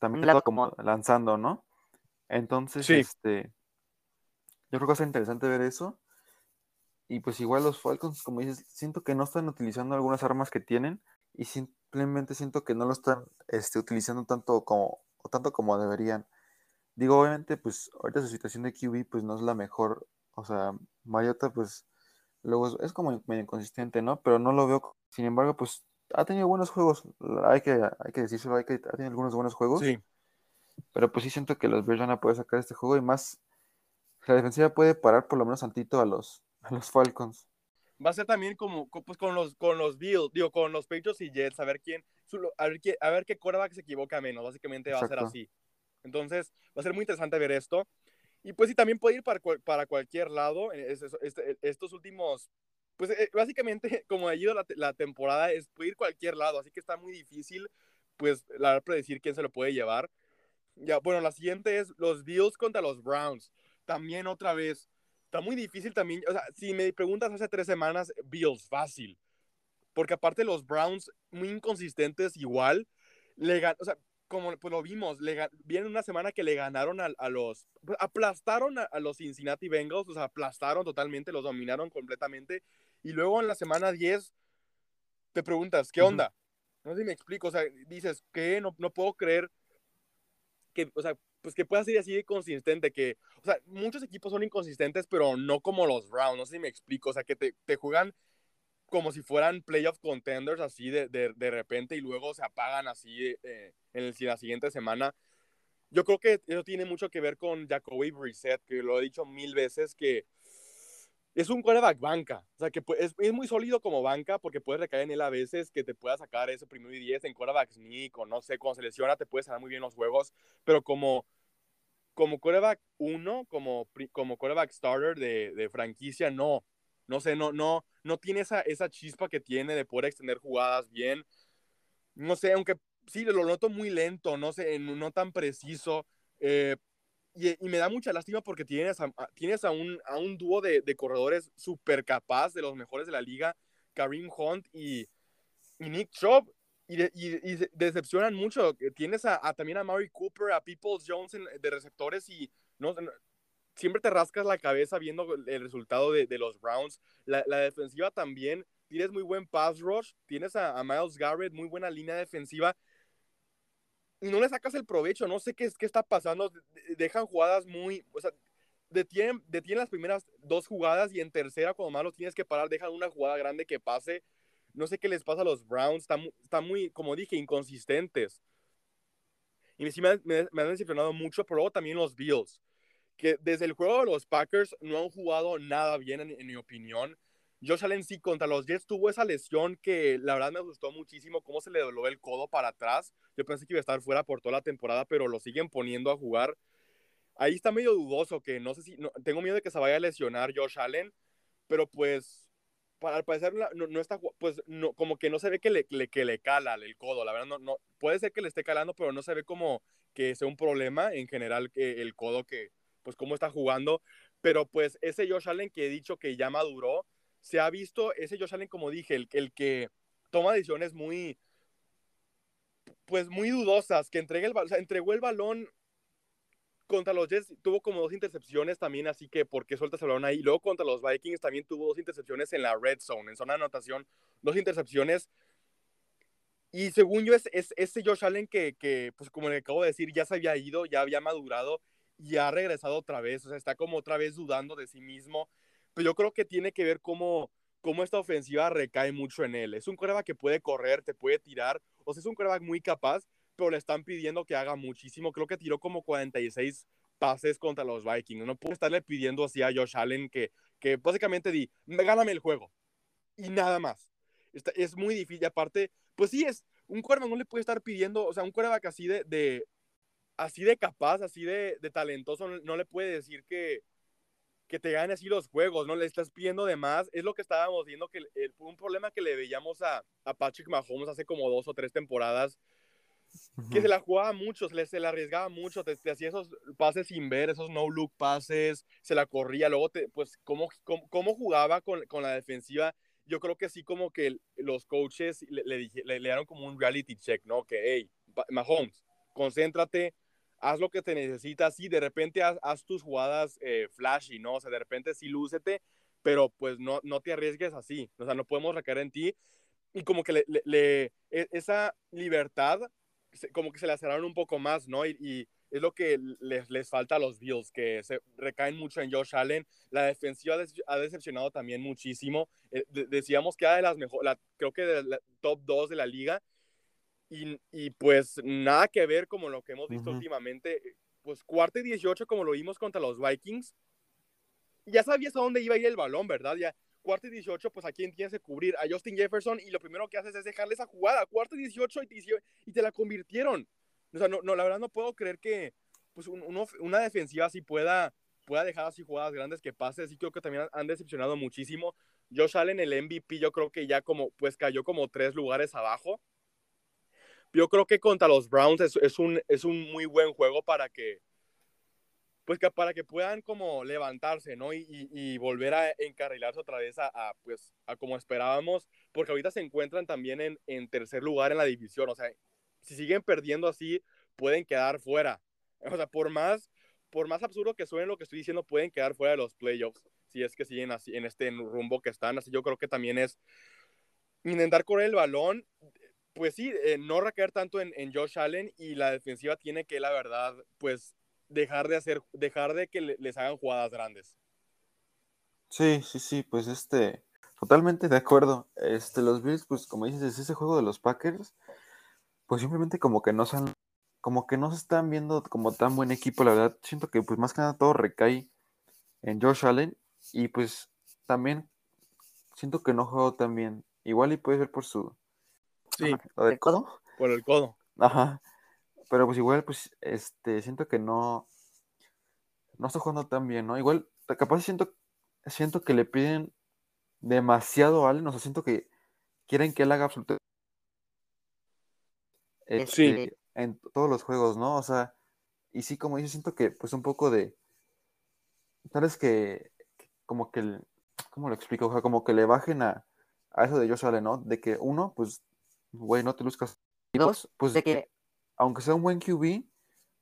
también está como lanzando, ¿no? Entonces, este, yo creo que va a ser interesante ver eso. Y pues igual los Falcons, como dices, siento que no están utilizando algunas armas que tienen y simplemente siento que no lo están este, utilizando tanto como, tanto como deberían. Digo, obviamente, pues ahorita su situación de QB pues no es la mejor. O sea, Mariota pues Luego es, como medio inconsistente, ¿no? Pero no lo veo. Sin embargo, pues ha tenido buenos juegos. Hay que, hay que decírselo, hay que, ha tenido algunos buenos juegos. Sí. Pero pues sí siento que los Bears van a poder sacar este juego y más. La defensiva puede parar por lo menos tantito a los, a los Falcons. Va a ser también como pues con los con los Bills, digo, con los Patriots y Jets, a ver quién, a ver, a ver qué quarterback se equivoca menos. Básicamente va a ser así. Entonces, va a ser muy interesante ver esto. Y pues sí, también puede ir para, para cualquier lado. Eh, este, estos últimos, pues eh, básicamente como ha ido la, la, temporada, es puede ir cualquier lado. Así que está muy difícil, pues, la verdad, predecir quién se lo puede llevar. Ya, bueno, la siguiente es los Bills contra los Browns. También otra vez, está muy difícil también. O sea, si me preguntas hace tres semanas, Bills, fácil. Porque aparte los Browns, muy inconsistentes igual, le o sea, como pues lo vimos, le, viene una semana que le ganaron a, a los, pues, aplastaron a, los Cincinnati Bengals, o sea, aplastaron totalmente, los dominaron completamente. Y luego en la semana 10 te preguntas, ¿qué onda? No sé si me explico, o sea, dices, ¿qué? No, no puedo creer que, o sea, pues que pueda ser así de consistente, que, o sea, muchos equipos son inconsistentes, pero no como los Browns, no sé si me explico, o sea, que te, te juegan como si fueran playoff contenders así de, de, de repente y luego se apagan así eh, en la siguiente semana. Yo creo que eso tiene mucho que ver con Jacoby Brissett, que lo he dicho mil veces, que es un quarterback banca. O sea, que es, es, muy sólido como banca porque puede recaer en él a veces, que te pueda sacar ese primero y diez en quarterback sneak o no sé, cuando se lesiona te puede sacar muy bien los juegos, pero como como quarterback uno, como, como quarterback starter de, de franquicia, no. No sé, no, no, no tiene esa, esa chispa que tiene de poder extender jugadas bien. No sé, aunque sí, lo noto muy lento, no sé, no tan preciso. Eh, y, me da mucha lástima porque tienes a, tienes a un, a un dúo de, de corredores súper capaz, de los mejores de la liga, Kareem Hunt y, y Nick Chubb, y, y, decepcionan mucho. Tienes a, también a Mary Cooper, a Peoples Jones de receptores y no, siempre te rascas la cabeza viendo el resultado de, de los Browns. La, la, defensiva también, tienes muy buen pass rush, tienes a, a Miles Garrett, muy buena línea defensiva y no le sacas el provecho, no sé qué, qué está pasando, dejan jugadas muy, o sea, detienen, detienen las primeras dos jugadas y en tercera cuando más los tienes que parar, dejan una jugada grande que pase, no sé qué les pasa a los Browns, están, están muy, como dije, inconsistentes. Y sí me, han decepcionado mucho, pero también los Bills, que desde el juego de los Packers no han jugado nada bien, en, mi opinión. Josh Allen sí contra los Jets tuvo esa lesión que la verdad me gustó muchísimo cómo se le dobló el codo para atrás. Yo pensé que iba a estar fuera por toda la temporada, pero lo siguen poniendo a jugar. Ahí está medio dudoso que no sé si, no, tengo miedo de que se vaya a lesionar Josh Allen, pero pues para, al parecer no, no, está, pues no, como que no se ve que le, que le cala el codo, la verdad no, no, puede ser que le esté calando, pero no se ve como que sea un problema en general que el codo que, pues cómo está jugando, pero pues ese Josh Allen que he dicho que ya maduró, se ha visto ese Josh Allen, como dije, el, el que toma decisiones muy, pues muy dudosas, que entregue el, entregó el balón contra los Jets, tuvo como dos intercepciones también, así que ¿por qué sueltas el balón ahí? Luego contra los Vikings también tuvo dos intercepciones en la red zone, en zona de anotación, dos intercepciones. Y según yo, es, es ese Josh Allen que, que, pues como le acabo de decir, ya se había ido, ya había madurado y ha regresado otra vez, o sea, está como otra vez dudando de sí mismo pero yo creo que tiene que ver cómo, cómo esta ofensiva recae mucho en él. Es un coreback que puede correr, te puede tirar, o sea, es un coreback muy capaz, pero le están pidiendo que haga muchísimo. Creo que tiró como 46 pases contra los Vikings. No puede estarle pidiendo así a Josh Allen que, que básicamente di, gáname el juego. Y nada más. es muy difícil. Aparte, pues sí, es un coreback no le puede estar pidiendo, o sea, un coreback así de, de así de capaz, así de, de talentoso, no le puede decir que, que te gane así los juegos, ¿no? Le estás pidiendo de más. Es lo que estábamos viendo, que el, un problema que le veíamos a, a, Patrick Mahomes hace como dos o tres temporadas, que se la jugaba mucho, se le, se arriesgaba mucho, te, hacía esos pases sin ver, esos no-look pases, se la corría, luego, te, pues, cómo, cómo, jugaba con, con, la defensiva. Yo creo que sí como que los coaches le, le, le, le dieron como un reality check, ¿no? Que, hey, Mahomes, concéntrate, haz lo que te necesitas y de repente haz, tus jugadas eh, flashy, ¿no? O sea, de repente sí lúcete, pero pues no, no te arriesgues así, o sea, no podemos recaer en ti. Y como que le, e, esa libertad, como que se le cerraron un poco más, ¿no? Y, es lo que les, les, falta a los Bills, que se recaen mucho en Josh Allen. La defensiva ha decepcionado también muchísimo. Eh, decíamos que era de las mejores, creo que de la top 2 de la liga, y, y, pues nada que ver como lo que hemos visto últimamente. Pues cuarto y 18 como lo vimos contra los Vikings. Ya sabías a dónde iba a ir el balón, ¿verdad? Ya cuarto y 18, pues a quién tienes que cubrir, a Justin Jefferson, y lo primero que haces es dejarle esa jugada, cuarto y 18 y te, y te la convirtieron. O sea, no, no, la verdad no puedo creer que pues uno, una defensiva así pueda, pueda dejar así jugadas grandes que pase, así creo que también han decepcionado muchísimo. Josh Allen, el MVP, yo creo que ya como, pues cayó como tres lugares abajo yo creo que contra los Browns es, un, es un muy buen juego para que, pues que para que puedan como levantarse, ¿no? Y, volver a encarrilarse otra vez a, pues, a como esperábamos, porque ahorita se encuentran también en, tercer lugar en la división, o sea, si siguen perdiendo así, pueden quedar fuera. O sea, por más, por más absurdo que suene lo que estoy diciendo, pueden quedar fuera de los playoffs, si es que siguen así, en este rumbo que están, así yo creo que también es intentar correr el balón, pues sí, eh, no recaer tanto en, en, Josh Allen y la defensiva tiene que, la verdad, pues dejar de hacer, dejar de que les hagan jugadas grandes. Sí, sí, sí, pues este, totalmente de acuerdo. Este, los Bills, pues como dices, ese juego de los Packers, pues simplemente como que no se como que no se están viendo como tan buen equipo, la verdad. Siento que pues más que nada todo recae en Josh Allen y pues también siento que no juego tan bien. Igual y puede ser por su Sí. ¿Lo del codo? Por el codo. Ajá. Pero pues igual, pues, este, siento que no, no está jugando tan bien, ¿no? Igual, capaz siento, siento que le piden demasiado a Allen, o sea, siento que quieren que él haga absolutamente sí. en todos los juegos, ¿no? O sea, y sí, como dice, siento que, pues, un poco de, tal vez que, como que, ¿cómo lo explico? O sea, como que le bajen a, a eso de Josh Allen, ¿no? De que uno, pues, güey, no te luzcas. Y dos, pues de que, aunque sea un buen QB,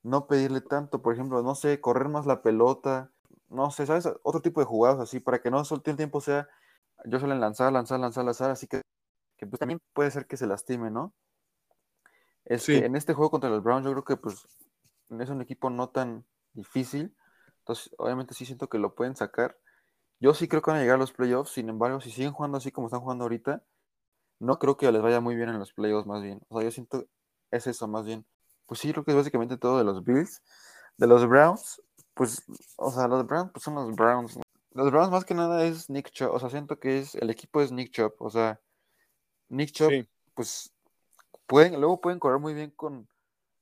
no pedirle tanto, por ejemplo, no sé, correr más la pelota, no sé, ¿sabes? Otro tipo de jugadas así, para que no todo el tiempo sea yo suelen lanzar, lanzar, lanzar, lanzar, así que, que pues también puede ser que se lastime, ¿no? Este, En este juego contra los Browns yo creo que pues es un equipo no tan difícil, entonces obviamente sí siento que lo pueden sacar. Yo sí creo que van a llegar a los playoffs, sin embargo, si siguen jugando así como están jugando ahorita, no creo que les vaya muy bien en los playoffs, más bien. O sea, yo siento, es eso, más bien. Pues sí, creo que es básicamente todo de los Bills. De los Browns, pues, o sea, los Browns, pues son los Browns. Los Browns más que nada es Nick Chubb, o sea, siento que es, el equipo es Nick Chubb, o sea, Nick Chubb, pues, pueden, luego pueden correr muy bien con,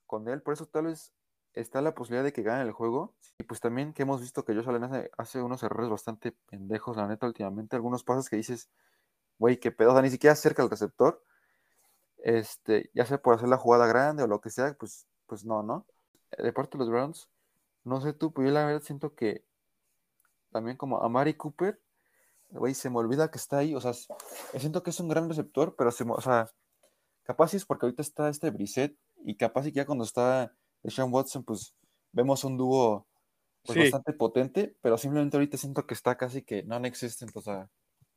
con él, por eso tal vez está la posibilidad de que gane el juego, y pues también que hemos visto que Josh Allen hace, hace unos errores bastante pendejos, la neta, últimamente, algunos pasos que dices, güey, qué pedo, o sea, ni siquiera cerca al receptor, este, ya sea por hacer la jugada grande o lo que sea, pues, pues no, ¿no? De parte de los Browns, no sé tú, pero yo la verdad siento que también como a Mari Cooper, güey, se me olvida que está ahí, o sea, siento que es un gran receptor, pero se, o sea, capaz es porque ahorita está este Brissett y capaz y que ya cuando está Sean Watson, pues vemos un dúo pues, bastante potente, pero simplemente ahorita siento que está casi que non-existent, o sea.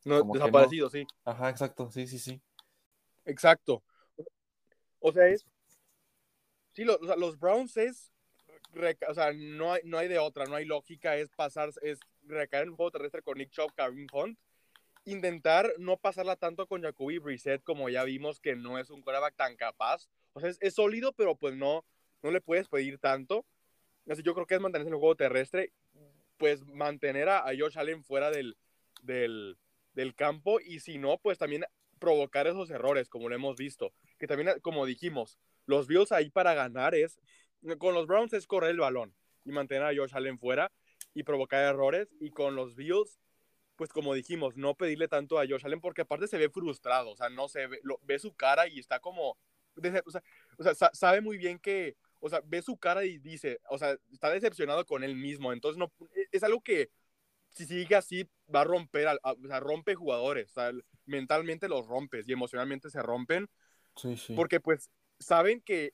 No, desaparecido, sí. Ajá, exacto, sí, sí, sí. Exacto. O sea, es. Sí, los Browns es. O sea, no hay, no hay de otra, no hay lógica, es pasar, es recaer en un juego terrestre con Nick Chubb, Karim Hunt, intentar no pasarla tanto con Jacoby Brissett, como ya vimos que no es un quarterback tan capaz. O sea, es, sólido, pero pues no, no le puedes pedir tanto. Así yo creo que es mantenerse en el juego terrestre, pues mantener a, Josh Allen fuera del, del, del, campo y si no, pues también provocar esos errores, como lo hemos visto. Que también, como dijimos, los Bills ahí para ganar es, con los Browns es correr el balón y mantener a Josh Allen fuera y provocar errores. Y con los Bills, pues como dijimos, no pedirle tanto a Josh Allen porque aparte se ve frustrado, o sea, no se ve, lo, ve su cara y está como, o sea, o sea, sabe muy bien que, o sea, ve su cara y dice, o sea, está decepcionado con él mismo, entonces no, e, es algo que si sigue así va a romper, o sea, rompe jugadores, o sea, mentalmente los rompes y emocionalmente se rompen, sí, sí. porque pues saben que,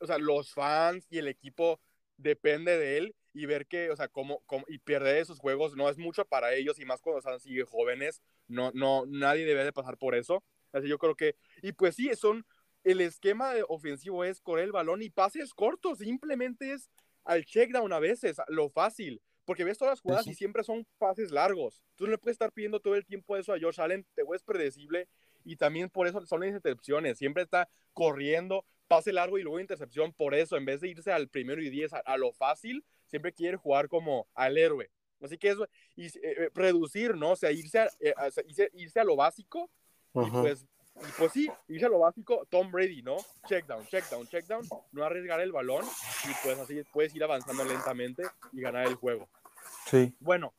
o sea, los fans y el equipo depende de él y ver que, o sea, cómo, cómo, y perder esos juegos no es mucho para ellos y más cuando están así jóvenes, no, no, nadie debe de pasar por eso. Así yo creo que, y pues sí, son, el esquema ofensivo es correr el balón y pases cortos, simplemente es al check down a veces, lo fácil, porque ves todas las jugadas y siempre son pases largos. Tú no le puedes estar pidiendo todo el tiempo eso a Josh Allen, te ves predecible y también por eso son las intercepciones, siempre está corriendo, pase largo y luego intercepción, por eso en vez de irse al primero y diez a lo fácil, siempre quiere jugar como al héroe. Así que eso, y, eh, eh, reducir, ¿no? O sea, irse a, eh, irse, a lo básico, y pues, pues sí, irse a lo básico, Tom Brady, ¿no? Check down, check down, check down, no arriesgar el balón, y pues así puedes ir avanzando lentamente y ganar el juego. Sí. Bueno,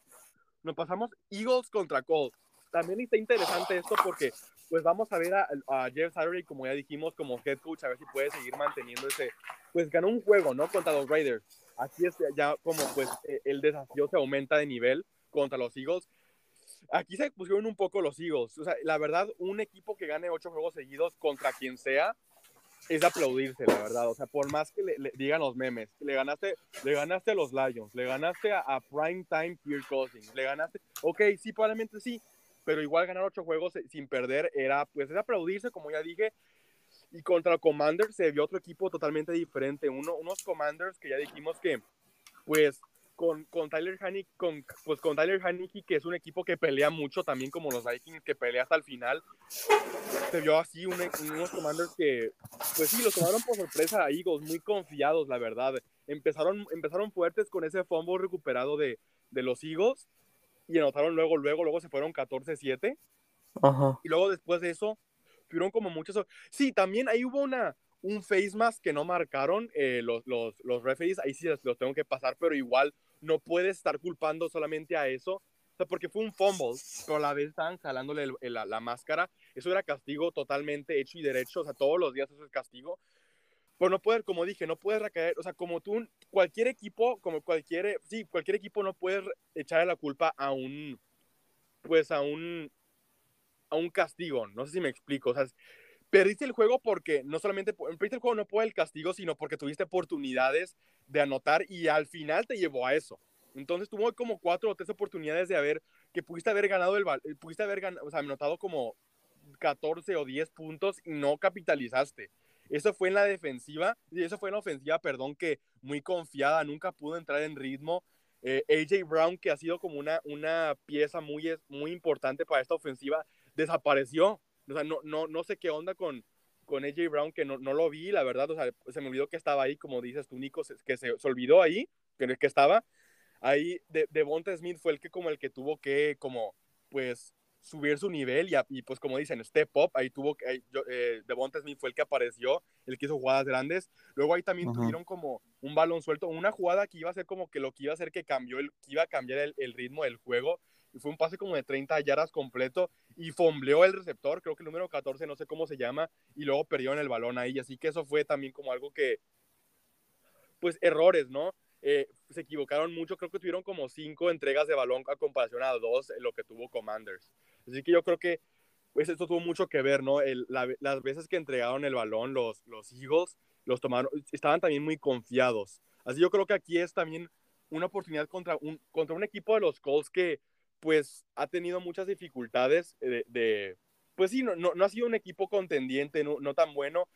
nos pasamos Eagles contra Colts. También está interesante esto porque pues vamos a ver a, a, Jeff Saturday, como ya dijimos, como head coach, a ver si puede seguir manteniendo ese, pues ganó un juego, ¿no? Contra los Raiders. Aquí es ya como pues e, el desafío se aumenta de nivel contra los Eagles. Aquí se pusieron un poco los Eagles. O sea, la verdad, un equipo que gane ocho juegos seguidos contra quien sea es aplaudirse, la verdad. O sea, por más que le, digan los memes, le ganaste, le ganaste a los Lions, le ganaste a, a Prime Time Pierre Cousins, le ganaste, ok, sí, probablemente sí, pero igual ganar ocho juegos sin perder era, pues, es aplaudirse, como ya dije, y contra Commanders se vio otro equipo totalmente diferente. Uno, unos Commanders que ya dijimos que, pues, con, con Tyler Haneke, con, pues con Tyler Haneke, que es un equipo que pelea mucho también como los Vikings, que pelea hasta el final. Se vio así unos Commanders que, pues sí, los tomaron por sorpresa a Eagles, muy confiados, la verdad. Empezaron, empezaron fuertes con ese fumble recuperado de, de los Eagles y anotaron luego, luego, luego se fueron 14-7. Y luego después de eso, tuvieron como muchos. Sí, también ahí hubo una, un face mask que no marcaron eh, los, los, los referees, ahí sí los, tengo que pasar, pero igual no puedes estar culpando solamente a eso. O sea, porque fue un fumble, pero a la vez estaban jalándole la, la, máscara. Eso era castigo totalmente hecho y derecho. O sea, todos los días eso es castigo. Pero no puedes, como dije, no puedes recaer. O sea, como tú, cualquier equipo, como cualquier, sí, cualquier equipo no puede echarle la culpa a un, pues a un, a un castigo. No sé si me explico. O sea, perdiste el juego porque no solamente perdiste el juego no por el castigo, sino porque tuviste oportunidades de anotar y al final te llevó a eso. Entonces tuvo como cuatro o tres oportunidades de haber que pudiste haber ganado el pudiste haber ganado, o sea, anotado como 14 o 10 puntos y no capitalizaste. Eso fue en la defensiva y eso fue en la ofensiva, perdón, que muy confiada, nunca pudo entrar en ritmo. Eh, AJ Brown, que ha sido como una, una pieza muy, muy importante para esta ofensiva, desapareció. O sea, no, no, no sé qué onda con, con AJ Brown, que no, no, lo vi, la verdad. O sea, se me olvidó que estaba ahí, como dices tú, Nico, que se, se olvidó ahí que, que estaba. ahí de, Devonta Smith fue el que como el que tuvo que como pues subir su nivel y, pues como dicen, step up, ahí tuvo que, eh, Devonta Smith fue el que apareció, el que hizo jugadas grandes, luego ahí también tuvieron como un balón suelto, una jugada que iba a ser como que lo que iba a hacer que cambió, el, que iba a cambiar el, el ritmo del juego, y fue un pase como de 30 yardas completo, y fombleó el receptor, creo que el número 14, no sé cómo se llama, y luego perdió en el balón ahí, así que eso fue también como algo que, pues errores, ¿no? Eh, se equivocaron mucho, creo que tuvieron como cinco entregas de balón a comparación a dos lo que tuvo Commanders. Así que yo creo que pues esto tuvo mucho que ver, ¿no? las veces que entregaron el balón los, los Eagles, los tomaron, estaban también muy confiados. Así yo creo que aquí es también una oportunidad contra un, contra un equipo de los Colts que pues ha tenido muchas dificultades de, pues sí, no, no, ha sido un equipo contendiente, no, no tan bueno,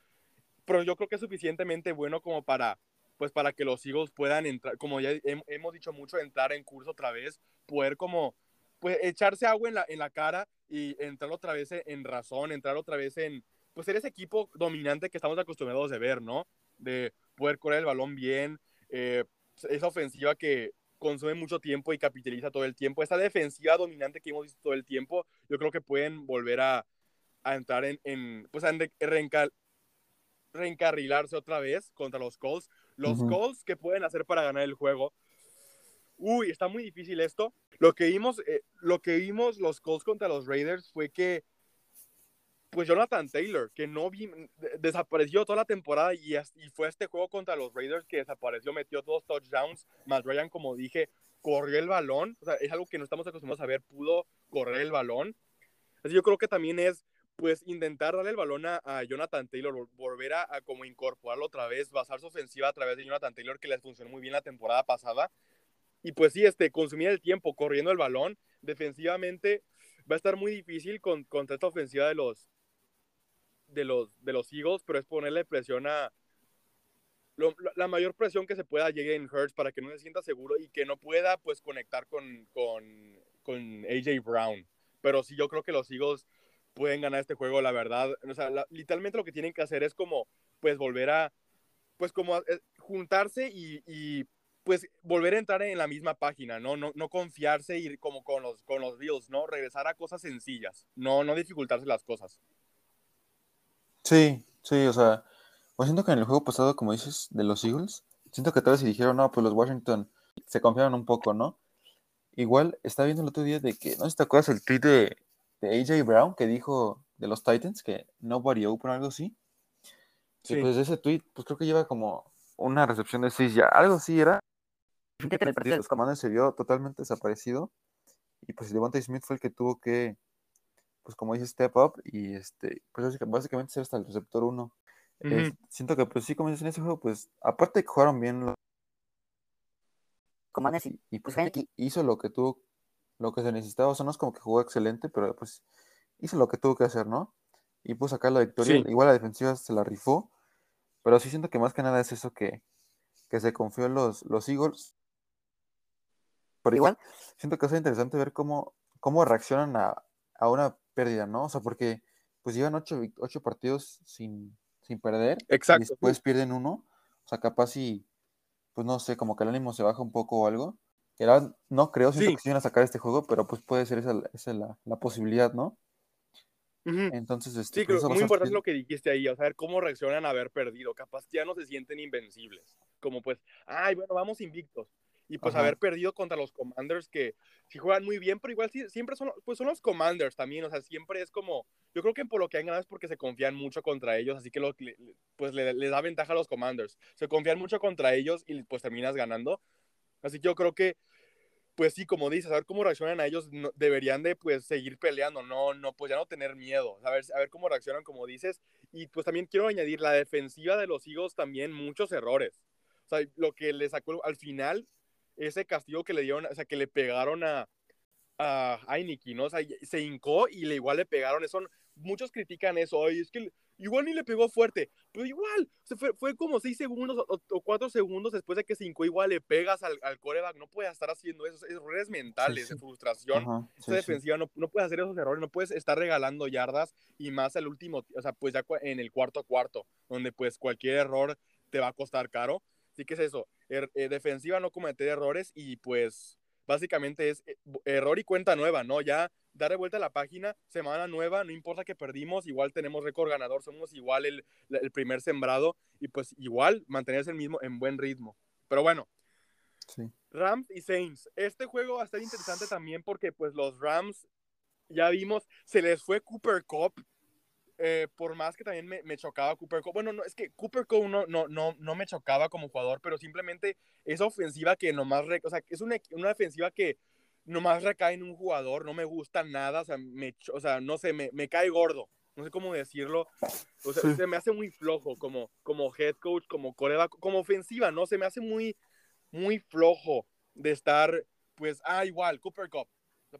pero yo creo que es suficientemente bueno como para pues para que los Eagles puedan entrar, como ya hemos dicho mucho, entrar en curso otra vez, poder como, pues echarse agua en la, en la cara y entrar otra vez en razón, entrar otra vez en, pues ser ese equipo dominante que estamos acostumbrados de ver, ¿no? De poder correr el balón bien, eh, esa ofensiva que consume mucho tiempo y capitaliza todo el tiempo, esa defensiva dominante que hemos visto todo el tiempo, yo creo que pueden volver a, a entrar en, en pues a reencarrilarse otra vez contra los Colts los calls que pueden hacer para ganar el juego. Uy, está muy difícil esto. Lo que vimos, eh, lo que vimos los calls contra los Raiders fue que, pues Jonathan Taylor, que no vi, desapareció toda la temporada y, y fue este juego contra los Raiders que desapareció, metió dos touchdowns. Matt Ryan, como dije, corrió el balón. O sea, es algo que no estamos acostumbrados a ver, pudo correr el balón. Así yo creo que también es pues intentar darle el balón a, Jonathan Taylor, volver a, como incorporarlo otra vez, basar su ofensiva a través de Jonathan Taylor, que les funcionó muy bien la temporada pasada. Y pues sí, este, consumir el tiempo corriendo el balón, defensivamente va a estar muy difícil con, contra esta ofensiva de los, de, los, de los Eagles, pero es ponerle presión a, la mayor presión que se pueda llegue en Hurts para que no se sienta seguro y que no pueda pues conectar con, con, con AJ Brown. Pero sí, yo creo que los Eagles pueden ganar este juego, la verdad. O sea, literalmente lo que tienen que hacer es como, pues, volver a, pues, como eh, juntarse y, pues, volver a entrar en la misma página, ¿no? No, no confiarse y como con los, con los Bills, ¿no? Regresar a cosas sencillas, no, no dificultarse las cosas. Sí, sí, o sea, pues siento que en el juego pasado, como dices, de los Eagles, siento que tal vez si dijeron, no, pues los Washington se confiaron un poco, ¿no? Igual, estaba viendo el otro día de que, no sé si te acuerdas el tweet de, de AJ Brown que dijo de los Titans que nobody open algo así. Sí. Y pues ese tweet, pues creo que lleva como una recepción de 6 ya, algo así era. Los comandos se vio totalmente desaparecido. Y pues Devontae Smith fue el que tuvo que, pues como dice, step up y este, pues básicamente ser hasta el receptor 1. siento que pues sí, como dices en ese juego, pues aparte de que jugaron bien los comandos y, y pues hizo lo que tuvo lo que se necesitaba. O sea, no es como que jugó excelente, pero pues hizo lo que tuvo que hacer, ¿no? Y pudo sacar la victoria. Igual la defensiva se la rifó. Pero sí siento que más que nada es eso que, que se confió en los, los Eagles. Pero igual, siento que es interesante ver cómo, cómo reaccionan a, a, una pérdida, ¿no? O sea, porque pues llevan ocho, ocho partidos sin, sin perder. Exacto. Y después pierden uno. O sea, capaz y, pues no sé, como que el ánimo se baja un poco o algo no creo, siento que se iban a sacar este juego, pero pues puede ser esa, esa la, la, posibilidad, ¿no? Entonces, este, sí, creo muy importante lo que dijiste ahí, o sea, ver cómo reaccionan a haber perdido. Capaz ya no se sienten invencibles. Como pues, ay, bueno, vamos invictos. Y pues haber perdido contra los Commanders que sí juegan muy bien, pero igual siempre son, pues son los Commanders también, o sea, siempre es como, yo creo que por lo que han ganado es porque se confían mucho contra ellos, así que lo, pues le, le da ventaja a los Commanders. Se confían mucho contra ellos y pues terminas ganando. Así que yo creo que pues sí, como dices, a ver cómo reaccionan a ellos, deberían de pues seguir peleando, no, no, pues ya no tener miedo, a ver, a ver cómo reaccionan, como dices, y pues también quiero añadir, la defensiva de los Eagles también muchos errores, o sea, lo que le sacó al final, ese castigo que le dieron, o sea, que le pegaron a, a Heineken, ¿no? O sea, se hincó y le igual le pegaron, eso, muchos critican eso, y es que igual ni le pegó fuerte, pero igual, fue, fue, como seis segundos o, cuatro segundos después de que cinco igual le pegas al, al coreback, no puedes estar haciendo esos errores mentales, de frustración, esa defensiva, no, no, puedes hacer esos errores, no puedes estar regalando yardas y más al último, o sea, pues ya en el cuarto cuarto, donde pues cualquier error te va a costar caro. Así que es eso, er, eh, defensiva no cometer errores y pues básicamente es eh, error y cuenta nueva, ¿no? Ya darle vuelta a la página, semana nueva, no importa que perdimos, igual tenemos récord ganador, somos igual el, el primer sembrado y pues igual mantenerse el mismo en buen ritmo. Pero bueno, Sí. Rams y Saints. Este juego va a estar interesante también porque pues los Rams, ya vimos, se les fue Cooper Cup. Eh, por más que también me, me, chocaba Cooper Cup. Bueno, no, es que Cooper Cup no, no, no, no me chocaba como jugador, pero simplemente esa ofensiva que nomás, re, o sea, es una, una ofensiva que nomás recae en un jugador, no me gusta nada, o sea, me, o sea no sé, me, me cae gordo no sé cómo decirlo, o sea, sí. se me hace muy flojo como, como head coach, como coreba, como ofensiva, ¿no? Se me hace muy, muy flojo de estar, pues, ah, igual, Cooper Cup,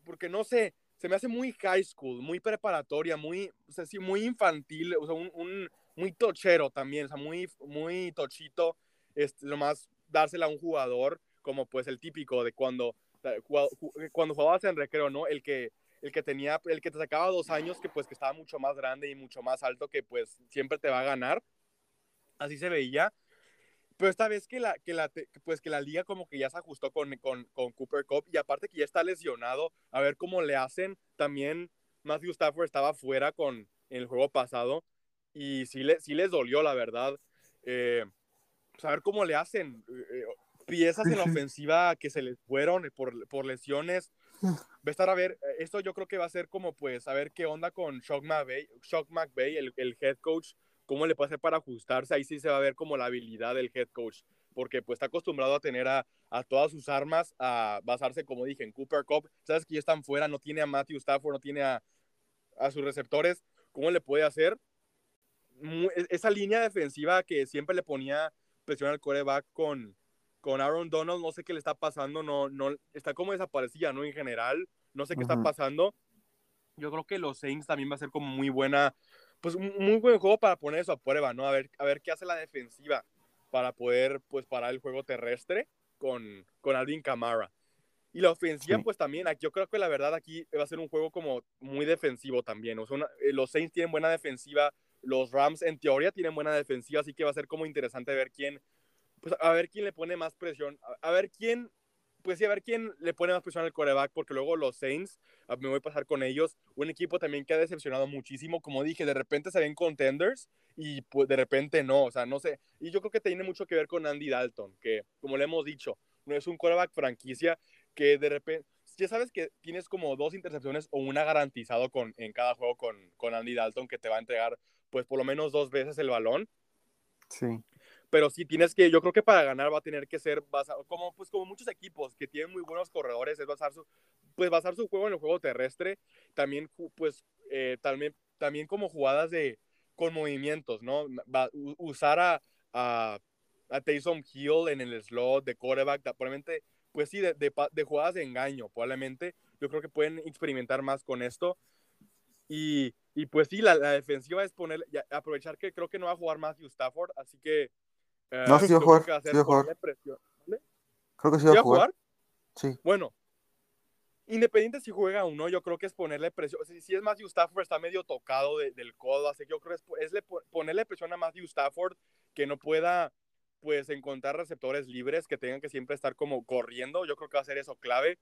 porque no sé, se me hace muy high school, muy preparatoria, muy, o muy infantil, o sea, un, muy tochero también, o sea, muy, muy tochito, este, nomás dársela a un jugador, como pues el típico de cuando, cuando jugabas en recreo, ¿no? El que, el que tenía, el que te sacaba dos años, que pues que estaba mucho más grande y mucho más alto, que pues siempre te va a ganar. Así se veía. Pero esta vez que la, que la, pues que la liga como que ya se ajustó con, con, con Cooper Cup y aparte que ya está lesionado, a ver cómo le hacen. También Matthew Stafford estaba fuera con en el juego pasado y sí, le, sí les dolió, la verdad. Eh, pues a ver cómo le hacen. Eh, piezas en la ofensiva que se les fueron por, por lesiones. Va a estar a ver, esto yo creo que va a ser como pues a ver qué onda con Shock McVay, Shock McVay el, el head coach, cómo le puede hacer para ajustarse, ahí sí se va a ver como la habilidad del head coach, porque pues está acostumbrado a tener a, a todas sus armas, a basarse, como dije, en Cooper Cup, sabes que ya están fuera, no tiene a Matthew Stafford, no tiene a, a sus receptores, ¿cómo le puede hacer? Esa línea defensiva que siempre le ponía presión al coreback con, con Aaron Donald, no sé qué le está pasando, no, no, está como desaparecida, ¿no? En general, no sé qué uh -huh. está pasando. Yo creo que los Saints también va a ser como muy buena, pues un muy buen juego para poner eso a prueba, ¿no? A ver, a ver qué hace la defensiva para poder, pues, parar el juego terrestre con, con Alvin Kamara. Y la ofensiva, sí. pues también, aquí, yo creo que la verdad aquí va a ser un juego como muy defensivo también. O sea, una, eh, los Saints tienen buena defensiva, los Rams en teoría tienen buena defensiva, así que va a ser como interesante ver quién, pues a ver quién le pone más presión, a, a, ver quién, pues sí, a ver quién le pone más presión al coreback, porque luego los Saints, me voy a pasar con ellos, un equipo también que ha decepcionado muchísimo, como dije, de repente se ven contenders y pues de repente no, o sea, no sé, y yo creo que tiene mucho que ver con Andy Dalton, que como le hemos dicho, no es un coreback franquicia que de repente, ya sabes que tienes como dos intercepciones o una garantizado con, en cada juego con, con Andy Dalton que te va a entregar pues por lo menos dos veces el balón. Sí pero sí tienes que, yo creo que para ganar va a tener que ser basado, como, pues, como muchos equipos que tienen muy buenos corredores, es basar su, pues, basar su juego en el juego terrestre, también, pues, eh, también, también como jugadas de, con movimientos, ¿no? Usar a, a, a Taysom Hill en el slot de quarterback, probablemente, pues sí, de, de, de jugadas de engaño, probablemente, yo creo que pueden experimentar más con esto, y, y pues sí, la, defensiva es poner, aprovechar que creo que no va a jugar Matthew Stafford, así que Uh, no, sí va a jugar. Sí va a jugar. ¿vale? Creo que sí va a jugar. Sí. Bueno, independiente si juega o no, yo creo que es ponerle presión. O sea, si es Matthew Stafford, está medio tocado de, del codo, así que yo creo que es, es le, ponerle presión a Matthew Stafford que no pueda pues encontrar receptores libres que tengan que siempre estar como corriendo. Yo creo que va a ser eso clave.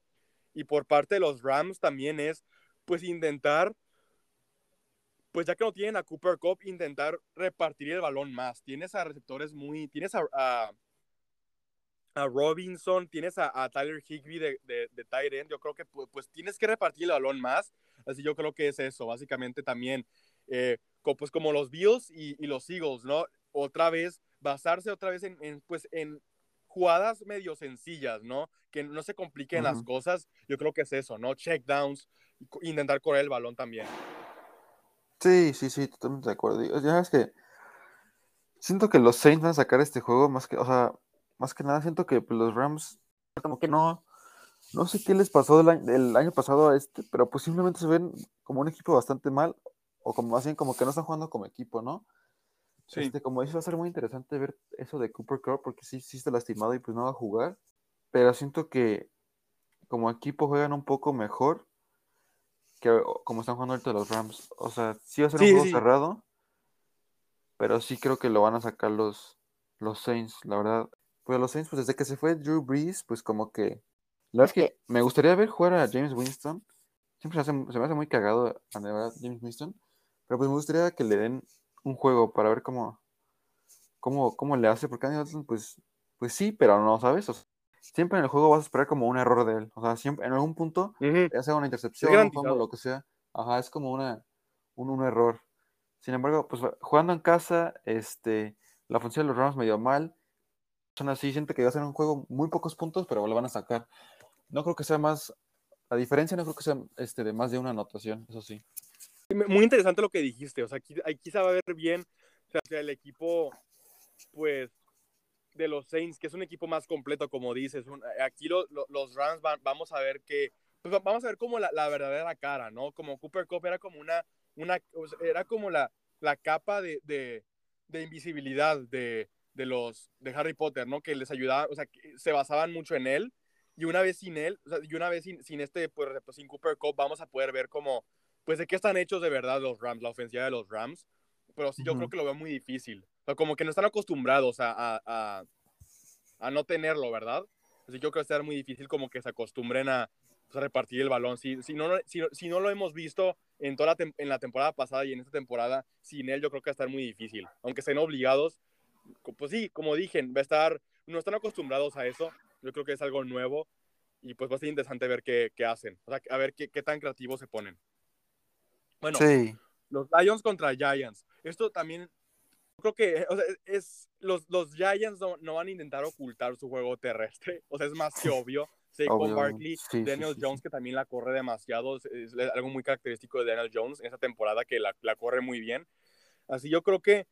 Y por parte de los Rams también es pues intentar pues ya que no tienen a Cooper Cup, intentar repartir el balón más. Tienes a receptores muy, tienes a, a, a Robinson, tienes a, a Tyler Higby de, de, de tight end. Yo creo que pues, pues, tienes que repartir el balón más. Así yo creo que es eso, básicamente también, eh, pues como los Bills y, y, los Eagles, ¿no? Otra vez, basarse otra vez en, en pues en jugadas medio sencillas, ¿no? Que no se compliquen uh -huh. las cosas. Yo creo que es eso, ¿no? Check downs, intentar correr el balón también. Sí, sí, sí, totalmente de acuerdo. Ya es que siento que los Saints van a sacar este juego más que, o sea, más que nada siento que los Rams como que no, no sé qué les pasó del año, el año pasado a este, pero pues simplemente se ven como un equipo bastante mal o como bien como que no están jugando como equipo, ¿no? Sí. Este, como dice, va a ser muy interesante ver eso de Cooper Cup porque sí, sí está lastimado y pues no va a jugar, pero siento que como equipo juegan un poco mejor que como están jugando ahorita los Rams. O sea, sí va a ser sí, un juego sí. cerrado, pero sí creo que lo van a sacar los, los Saints, la verdad. pues los Saints, pues desde que se fue Drew Brees, pues como que, la verdad es que me gustaría ver jugar a James Winston, siempre se, me hace muy cagado, a verdad, James Winston, pero pues me gustaría que le den un juego para ver cómo, cómo, cómo le hace, porque Andy Dalton, pues, pues sí, pero no, ¿sabes? Siempre en el juego vas a esperar como un error de él, o sea, siempre, en algún punto, ya sea una intercepción, o lo que sea, ajá, es como una, un, un error. Sin embargo, pues jugando en casa, este, la función de los Rams me dio mal. Son así, siento que va a ser un juego muy pocos puntos, pero lo van a sacar. No creo que sea más, la diferencia no creo que sea este, de más de una anotación, eso sí. Muy interesante lo que dijiste, o sea, aquí, aquí se va a ver bien, o sea, el equipo, pues, de los Saints, que es un equipo más completo, como dices. aquí los Rams vamos a ver que, pues vamos a ver como la, la, verdadera cara, ¿no? Como Cooper Cup era como una, una era como la, la capa de, de, de invisibilidad de, de, los, de Harry Potter, ¿no? Que les ayudaba, o sea, que se basaban mucho en él. Y una vez sin él, o sea, y una vez sin, sin este, pues, pues, sin Cooper Cup, vamos a poder ver como, pues, de qué están hechos de verdad los Rams, la ofensiva de los Rams. Pero sí, yo creo que lo veo muy difícil. Sea, como que no están acostumbrados a, a, a, no tenerlo, ¿verdad? Así yo creo que va a ser muy difícil como que se acostumbren a, pues, repartir el balón. Si, si, no, si, si, no lo hemos visto en, toda la en la temporada pasada y en esta temporada, sin él yo creo que va a estar muy difícil. Aunque estén obligados, pues sí, como dije, va a estar, no están acostumbrados a eso. Yo creo que es algo nuevo y pues va a ser interesante ver qué, qué hacen. O sea, a ver qué, qué, tan creativos se ponen. Bueno, sí. los Lions contra Giants. Esto también, creo que, o sea, es, los, los Giants no, no, van a intentar ocultar su juego terrestre. O sea, es más que obvio. Saquon Barkley, Daniel Jones, que también la corre demasiado. Es, algo muy característico de Daniel Jones en esta temporada, que la, la corre muy bien. Así yo creo que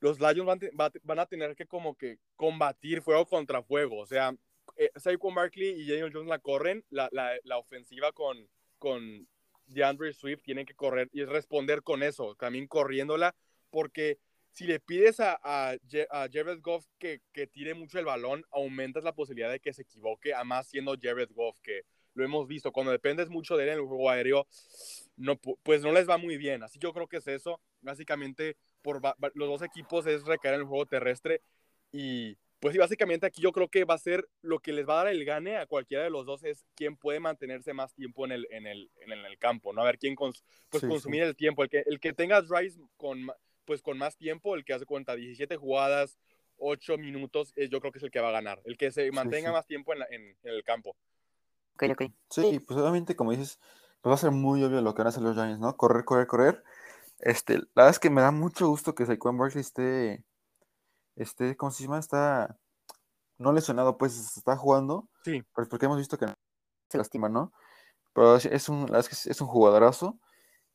los Lions van, van, a tener que como que combatir fuego contra fuego. O sea, eh, Saquon Barkley y Daniel Jones la corren, la, la, la ofensiva con, con DeAndre Swift tienen que correr y responder con eso, también corriéndola, porque si le pides a, a, Jared Goff que, que, tire mucho el balón, aumentas la posibilidad de que se equivoque, a más siendo Jared Goff, que lo hemos visto, cuando dependes mucho de él en el juego aéreo, no, pues no les va muy bien. Así yo creo que es eso. Básicamente, por los dos equipos es recaer en el juego terrestre y pues sí, básicamente aquí yo creo que va a ser lo que les va a dar el gane a cualquiera de los dos es quién puede mantenerse más tiempo en el, en el, en el, campo, ¿no? A ver quién pues consumir el tiempo. El que, el que tenga drives con pues con más tiempo, el que hace cuenta 17 jugadas, 8 minutos, eh, yo creo que es el que va a ganar, el que se mantenga más tiempo en, en, el campo. Ok, ok. Sí, pues obviamente, como dices, pues va a ser muy obvio lo que van a hacer los Giants, ¿no? Correr, correr, correr. Este, la verdad es que me da mucho gusto que Saquon Barkley esté, esté, ¿cómo se llama? Está no lesionado, pues está jugando. Sí. Pues porque hemos visto que se lastima, ¿no? Pero es un, la verdad es que es un jugadorazo.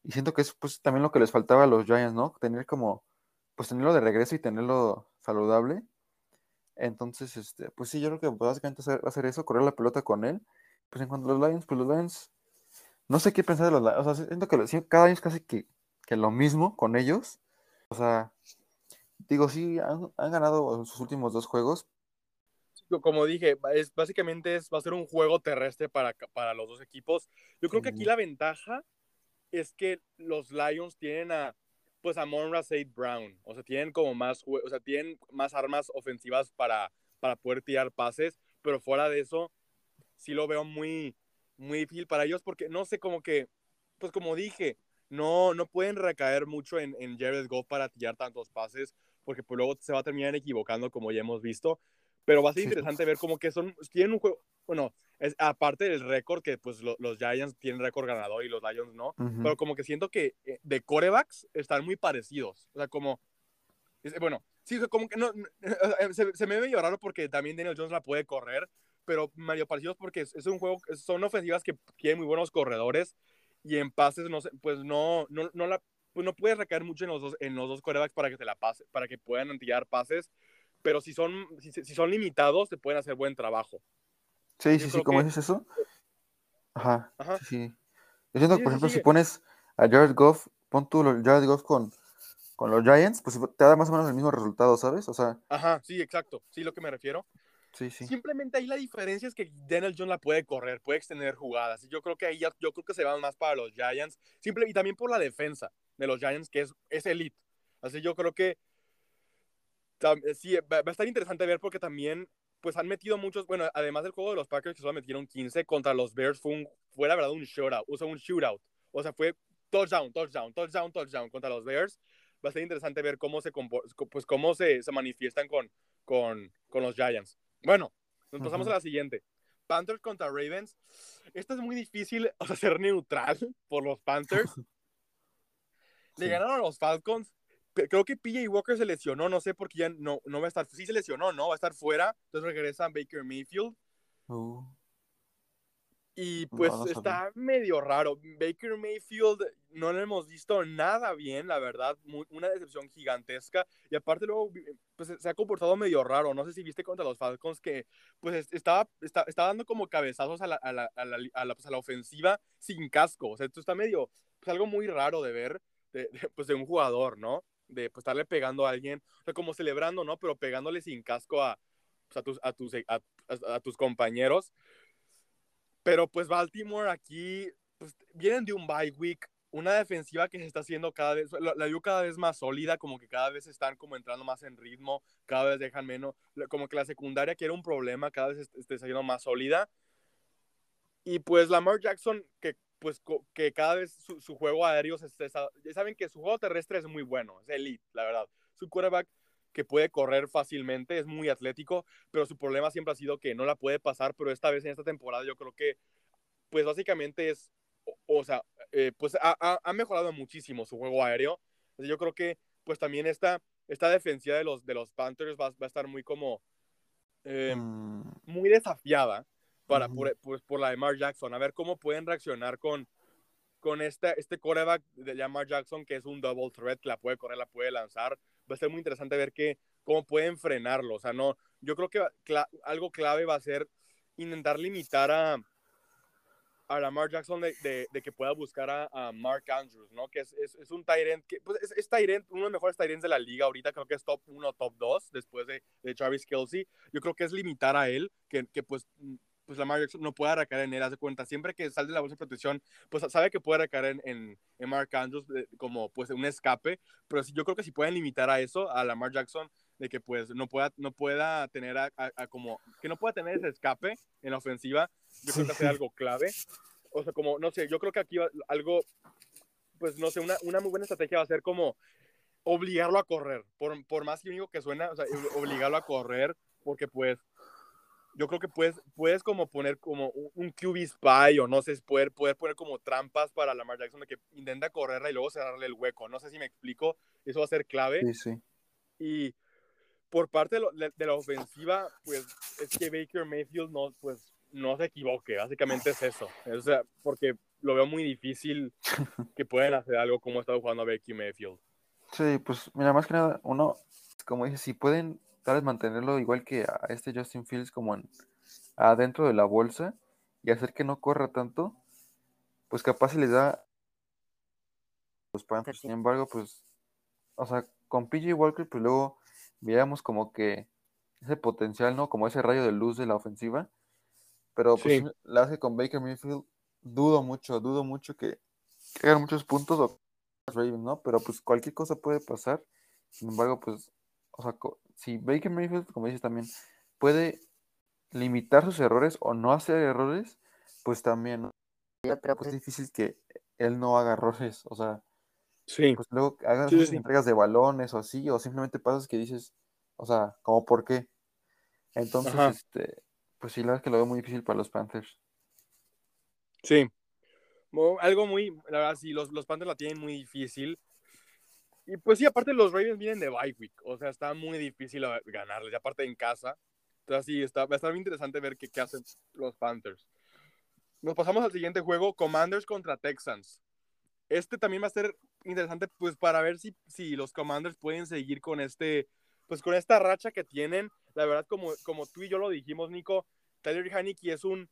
Y siento que es pues también lo que les faltaba a los Giants, ¿no? Tener como, pues tenerlo de regreso y tenerlo saludable. Entonces, este, pues sí, yo creo que básicamente va a hacer eso, correr la pelota con él. Pues en cuanto a los Lions, pues los Lions, no sé qué pensar de los Lions. O sea, siento que cada año es casi que, que, lo mismo con ellos. O sea, digo, sí, han, han ganado sus últimos dos juegos. Como dije, es, básicamente es, va a ser un juego terrestre para, para los dos equipos. Yo creo que aquí la ventaja es que los Lions tienen a, pues a Monra Said Brown, o sea, tienen como más, o sea, tienen más armas ofensivas para, para poder tirar pases, pero fuera de eso, sí lo veo muy, muy difícil para ellos porque no sé, como que, pues como dije, no, no pueden recaer mucho en, en Jared Goff para tirar tantos pases porque pues luego se va a terminar equivocando como ya hemos visto, pero va a ser interesante ver como que son, tienen un juego, bueno, es, aparte del récord, que pues los Giants tienen récord ganador y los Lions no, pero como que siento que eh, de corebacks están muy parecidos. O sea, como, bueno, sí, como que no, se, se, me ve raro porque también Daniel Jones la puede correr, pero medio parecidos porque es, un juego, son ofensivas que tienen muy buenos corredores y en pases, no pues no, no, no la, pues no puedes recaer mucho en los dos, en los dos corebacks para que te la pase, para que puedan tirar pases, pero si son, si, si son limitados, te pueden hacer buen trabajo. Sí, sí, sí, ¿cómo dices eso? Ajá, sí, sí. Yo siento que, por ejemplo, si pones a Jared Goff, pon tú Jared Goff con, con los Giants, pues te da más o menos el mismo resultado, ¿sabes? O sea. Ajá, sí, exacto. Sí, lo que me refiero. Sí, sí. Simplemente ahí la diferencia es que Daniel Jones la puede correr, puede extender jugadas. Yo creo que ahí ya, yo creo que se van más para los Giants. Simple, y también por la defensa de los Giants, que es, es elite. Así yo creo que sí, va, a estar interesante ver porque también, pues han metido muchos, bueno, además del juego de los Packers que solo metieron 15 contra los Bears, fue, un, fue la verdad un shootout, o sea, un shootout. O sea, fue touchdown, touchdown, touchdown, touchdown contra los Bears. Va a ser interesante ver cómo se, pues, cómo se, se manifiestan con, con, con, los Giants. Bueno, nos pasamos a la siguiente. Panthers contra Ravens. Esto es muy difícil, o sea, ser neutral por los Panthers. Le ganaron a los Falcons. Creo que PJ Walker se lesionó, no sé por qué ya no, no va a estar. Sí se lesionó, ¿no? Va a estar fuera. Entonces regresa Baker Mayfield. Uh. Y pues está medio raro. Baker Mayfield no lo hemos visto nada bien, la verdad. una decepción gigantesca. Y aparte luego pues, se ha comportado medio raro. No sé si viste contra los Falcons que pues estaba, está, dando como cabezazos a la, a la, a la, pues, a la ofensiva sin casco. O sea, esto está medio, pues algo muy raro de ver de, pues, de un jugador, ¿no? De pues estarle pegando a alguien, o sea, como celebrando, ¿no? Pero pegándole sin casco a, pues, tus, a, tus, compañeros. Pero pues Baltimore aquí pues, vienen de un bye week, una defensiva que se está haciendo cada vez, la, cada vez más sólida, como que cada vez están como entrando más en ritmo, cada vez dejan menos, como que la secundaria que era un problema, cada vez está siendo más sólida. Y pues Lamar Jackson, que pues que cada vez su, juego aéreo se, ya saben que su juego terrestre es muy bueno, es elite, la verdad. Su quarterback que puede correr fácilmente, es muy atlético, pero su problema siempre ha sido que no la puede pasar, pero esta vez en esta temporada yo creo que, pues básicamente es, o, sea, eh, pues ha, ha, mejorado muchísimo su juego aéreo. Yo creo que, pues también esta, esta defensiva de los, de los Panthers va, va a estar muy como, eh, mm. muy desafiada para, por, pues, por la de Mark Jackson, a ver cómo pueden reaccionar con, con este, este coreback de Lamar Jackson, que es un double threat, la puede correr, la puede lanzar, va a ser muy interesante ver que, cómo pueden frenarlo. O sea, no, yo creo que algo clave va a ser intentar limitar a, a Lamar Jackson de, de, que pueda buscar a, Mark Andrews, ¿no? Que es, es, un Tyrant, que pues es, es Tyrant, uno de los mejores Tyrants de la liga ahorita, creo que es top 1, top 2, después de, de Travis Kelsey. Yo creo que es limitar a él, que, que pues pues Lamar Jackson no puede recaer en él, hace cuenta. Siempre que sale de la bolsa de protección, pues sabe que puede recaer en, en, Mark Andrews eh, como pues un escape, pero yo creo que si pueden limitar a eso, a Lamar Jackson, de que pues no pueda, no pueda tener a, como, que no pueda tener ese escape en la ofensiva, yo creo que hace algo clave. O sea, como, no sé, yo creo que aquí algo, pues no sé, una, una muy buena estrategia va a ser como obligarlo a correr, por, por más único que suena, o sea, obligarlo a correr, porque pues yo creo que puedes, puedes como poner como un QB spy o no sé, poder, poder poner como trampas para Lamar Jackson de que intenta correrla y luego cerrarle el hueco. No sé si me explico, eso va a ser clave. Sí, sí. Y por parte de, de, la ofensiva, pues es que Baker Mayfield no, pues, no se equivoque, básicamente es eso. O sea, porque lo veo muy difícil que puedan hacer algo como ha estado jugando Baker Mayfield. Sí, pues mira, más que nada, uno, como dice, si pueden tal vez mantenerlo igual que a este Justin Fields como en, adentro de la bolsa y hacer que no corra tanto, pues capaz se les da los Panthers. Sin embargo, pues, o sea, con PJ Walker, pues luego veíamos como que ese potencial, ¿no? Como ese rayo de luz de la ofensiva. Pero pues la hace con Baker Mayfield, dudo mucho, dudo mucho que, que hagan muchos puntos o ¿no? Pero pues cualquier cosa puede pasar. Sin embargo, pues, o sea, si Baker Mayfield, como dices también, puede limitar sus errores o no hacer errores, pues también pero pues, es difícil que él no haga errores, o sea, sí. pues luego hagas entregas de balones o así, o simplemente pasas que dices, o sea, como por qué. Entonces, este, pues sí, la verdad es que lo veo muy difícil para los Panthers. Sí. Algo muy, la verdad, sí, los, los Panthers la tienen muy difícil. Y pues sí, aparte los Ravens vienen de bye week, o sea, está muy difícil ganarles, y aparte en casa. Entonces sí, está, va a estar muy interesante ver qué, qué hacen los Panthers. Nos pasamos al siguiente juego, Commanders contra Texans. Este también va a ser interesante pues para ver si, si los Commanders pueden seguir con este pues con esta racha que tienen. La verdad, como, como tú y yo lo dijimos, Nico, Tyler Haneke es un,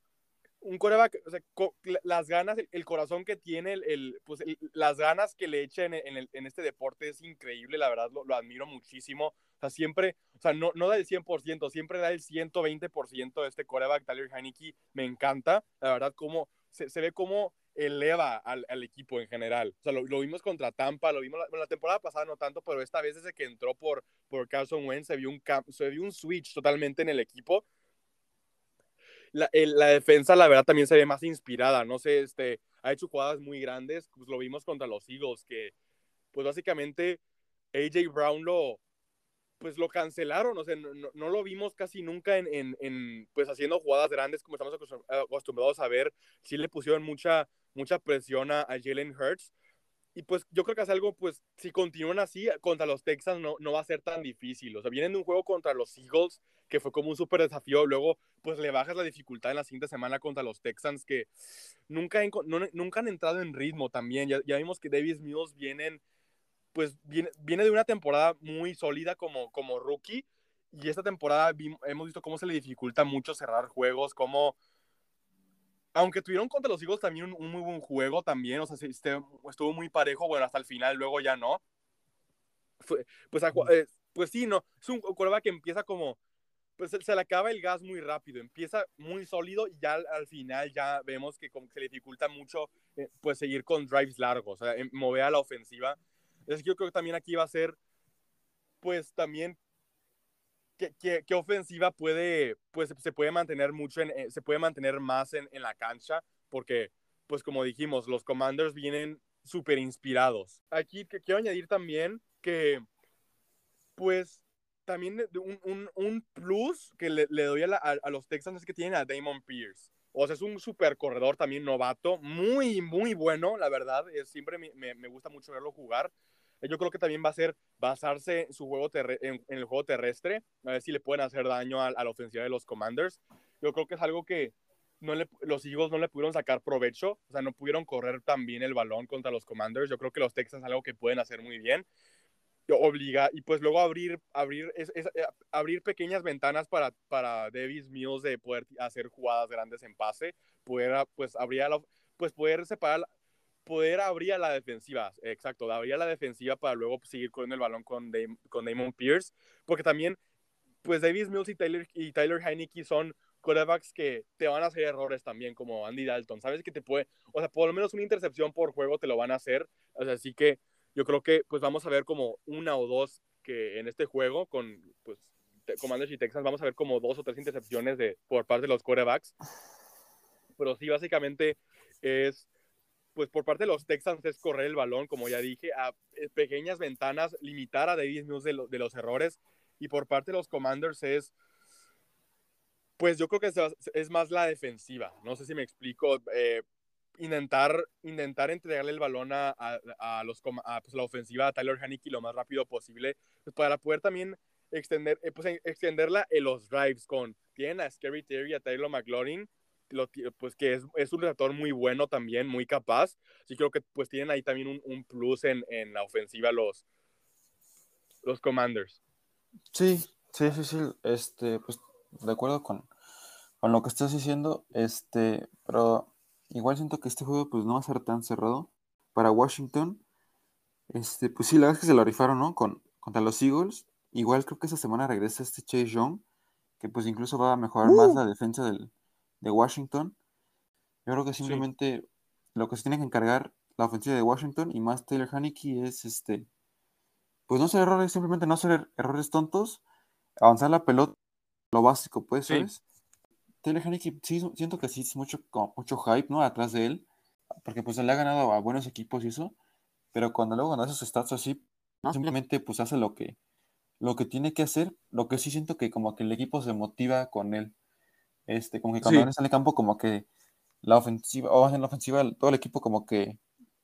un coreback, o las ganas, el, corazón que tiene, el, pues las ganas que le echa en, en, este deporte es increíble, la verdad, lo, admiro muchísimo. O sea, siempre, o sea, no, no da el 100%, siempre da el 120% de este coreback, Tyler Heineke, me encanta, la verdad, cómo se, ve como eleva al, equipo en general. O sea, lo, lo vimos contra Tampa, lo vimos la, la, temporada pasada no tanto, pero esta vez desde que entró por, por Carson Wentz se vio, un se vio un switch totalmente en el equipo. La, la, defensa, la verdad, también se ve más inspirada. No sé, este, ha hecho jugadas muy grandes. Pues lo vimos contra los Eagles, que pues básicamente AJ Brown lo, pues lo cancelaron, o sea, no, no lo vimos casi nunca en, en, en, pues haciendo jugadas grandes como estamos acostumbrados a ver, sí le pusieron mucha, mucha presión a, a Jalen Hurts, y pues yo creo que es algo, pues si continúan así contra los Texans no, no va a ser tan difícil, o sea, vienen de un juego contra los Eagles, que fue como un súper desafío, luego pues le bajas la dificultad en la siguiente semana contra los Texans, que nunca, nunca han entrado en ritmo también, ya, ya vimos que Davis Mills vienen pues viene, viene de una temporada muy sólida como, como rookie. Y esta temporada hemos visto cómo se le dificulta mucho cerrar juegos, cómo, aunque tuvieron contra los Eagles también un, un muy buen juego también, o sea, este, estuvo muy parejo, bueno, hasta el final, luego ya no. Fue, pues, eh, pues sí, no, es un quarterback que empieza como, pues se, se, le acaba el gas muy rápido, empieza muy sólido y ya al, al final ya vemos que como se le dificulta mucho eh, pues seguir con drives largos, o sea, mover a la ofensiva es que yo creo que también aquí va a ser, pues también, qué, ofensiva puede, pues se puede mantener mucho, en, eh, se puede mantener más en, la cancha, porque, pues como dijimos, los Commanders vienen súper inspirados. Aquí que quiero añadir también que, pues, también un, un, un plus que le, doy a, los Texans es que tienen a Damon Pierce. O sea, es un super corredor también novato, muy, muy bueno, la verdad. Siempre me gusta mucho verlo jugar yo creo que también va a ser basarse en, su juego en, en, el juego terrestre, a ver si le pueden hacer daño a, a, la ofensiva de los Commanders. Yo creo que es algo que no le, los Eagles no le pudieron sacar provecho, o sea, no pudieron correr tan bien el balón contra los Commanders. Yo creo que los Texans es algo que pueden hacer muy bien. Obliga, y pues luego abrir, abrir, es, es, eh, abrir pequeñas ventanas para, para Davis Mills de poder hacer jugadas grandes en pase, poder, pues, abrir la, pues poder separar, poder abrir a la defensiva, exacto, abrir a la defensiva para luego seguir corriendo el balón con, con Damon Pierce, porque también, pues Davis Mills y Tyler, y Tyler Heineke son quarterbacks que te van a hacer errores también, como Andy Dalton, sabes que te puede, o sea, por lo menos una intercepción por juego te lo van a hacer, o sea, así que yo creo que pues vamos a ver como una o dos que en este juego con, pues, Commanders y Texans, vamos a ver como dos o tres intercepciones de, por parte de los quarterbacks, pero sí, básicamente es pues por parte de los Texans es correr el balón, como ya dije, a eh, pequeñas ventanas, limitar a Davis Mills de, lo, de los errores. Y por parte de los Commanders es, pues yo creo que es, más la defensiva. No sé si me explico. Eh, intentar, intentar entregarle el balón a, a, a los, a pues, la ofensiva a Tyler Haneke lo más rápido posible, pues para poder también extender, eh, pues, extenderla en los drives con, tienen a Scary Terry, a Taylor McLaurin, lo, pues que es, es, un receptor muy bueno también, muy capaz. Sí creo que pues tienen ahí también un, un plus en, en, la ofensiva los, los Commanders. Sí, sí, sí, sí. Este, pues de acuerdo con, con lo que estás diciendo, este, pero igual siento que este juego pues no va a ser tan cerrado. Para Washington, este, pues sí, la verdad es que se lo rifaron, ¿no? Con, contra los Eagles. Igual creo que esta semana regresa este Chase Young, que pues incluso va a mejorar uh. más la defensa del, de Washington. Yo creo que simplemente sí. lo que se tiene que encargar la ofensiva de Washington y más Taylor Haneke es este, pues no hacer errores, simplemente no hacer errores tontos, avanzar la pelota, lo básico, pues, sí. ¿sabes? Taylor Haneke, sí, siento que sí es mucho, mucho hype, ¿no? Atrás de él, porque pues le ha ganado a buenos equipos y eso, pero cuando luego gana esos stats así, ¿no? simplemente pues hace lo que, lo que tiene que hacer, lo que sí siento que como que el equipo se motiva con él. Este, como que cuando sí. en el campo, como que la ofensiva, o en la ofensiva, todo el equipo como que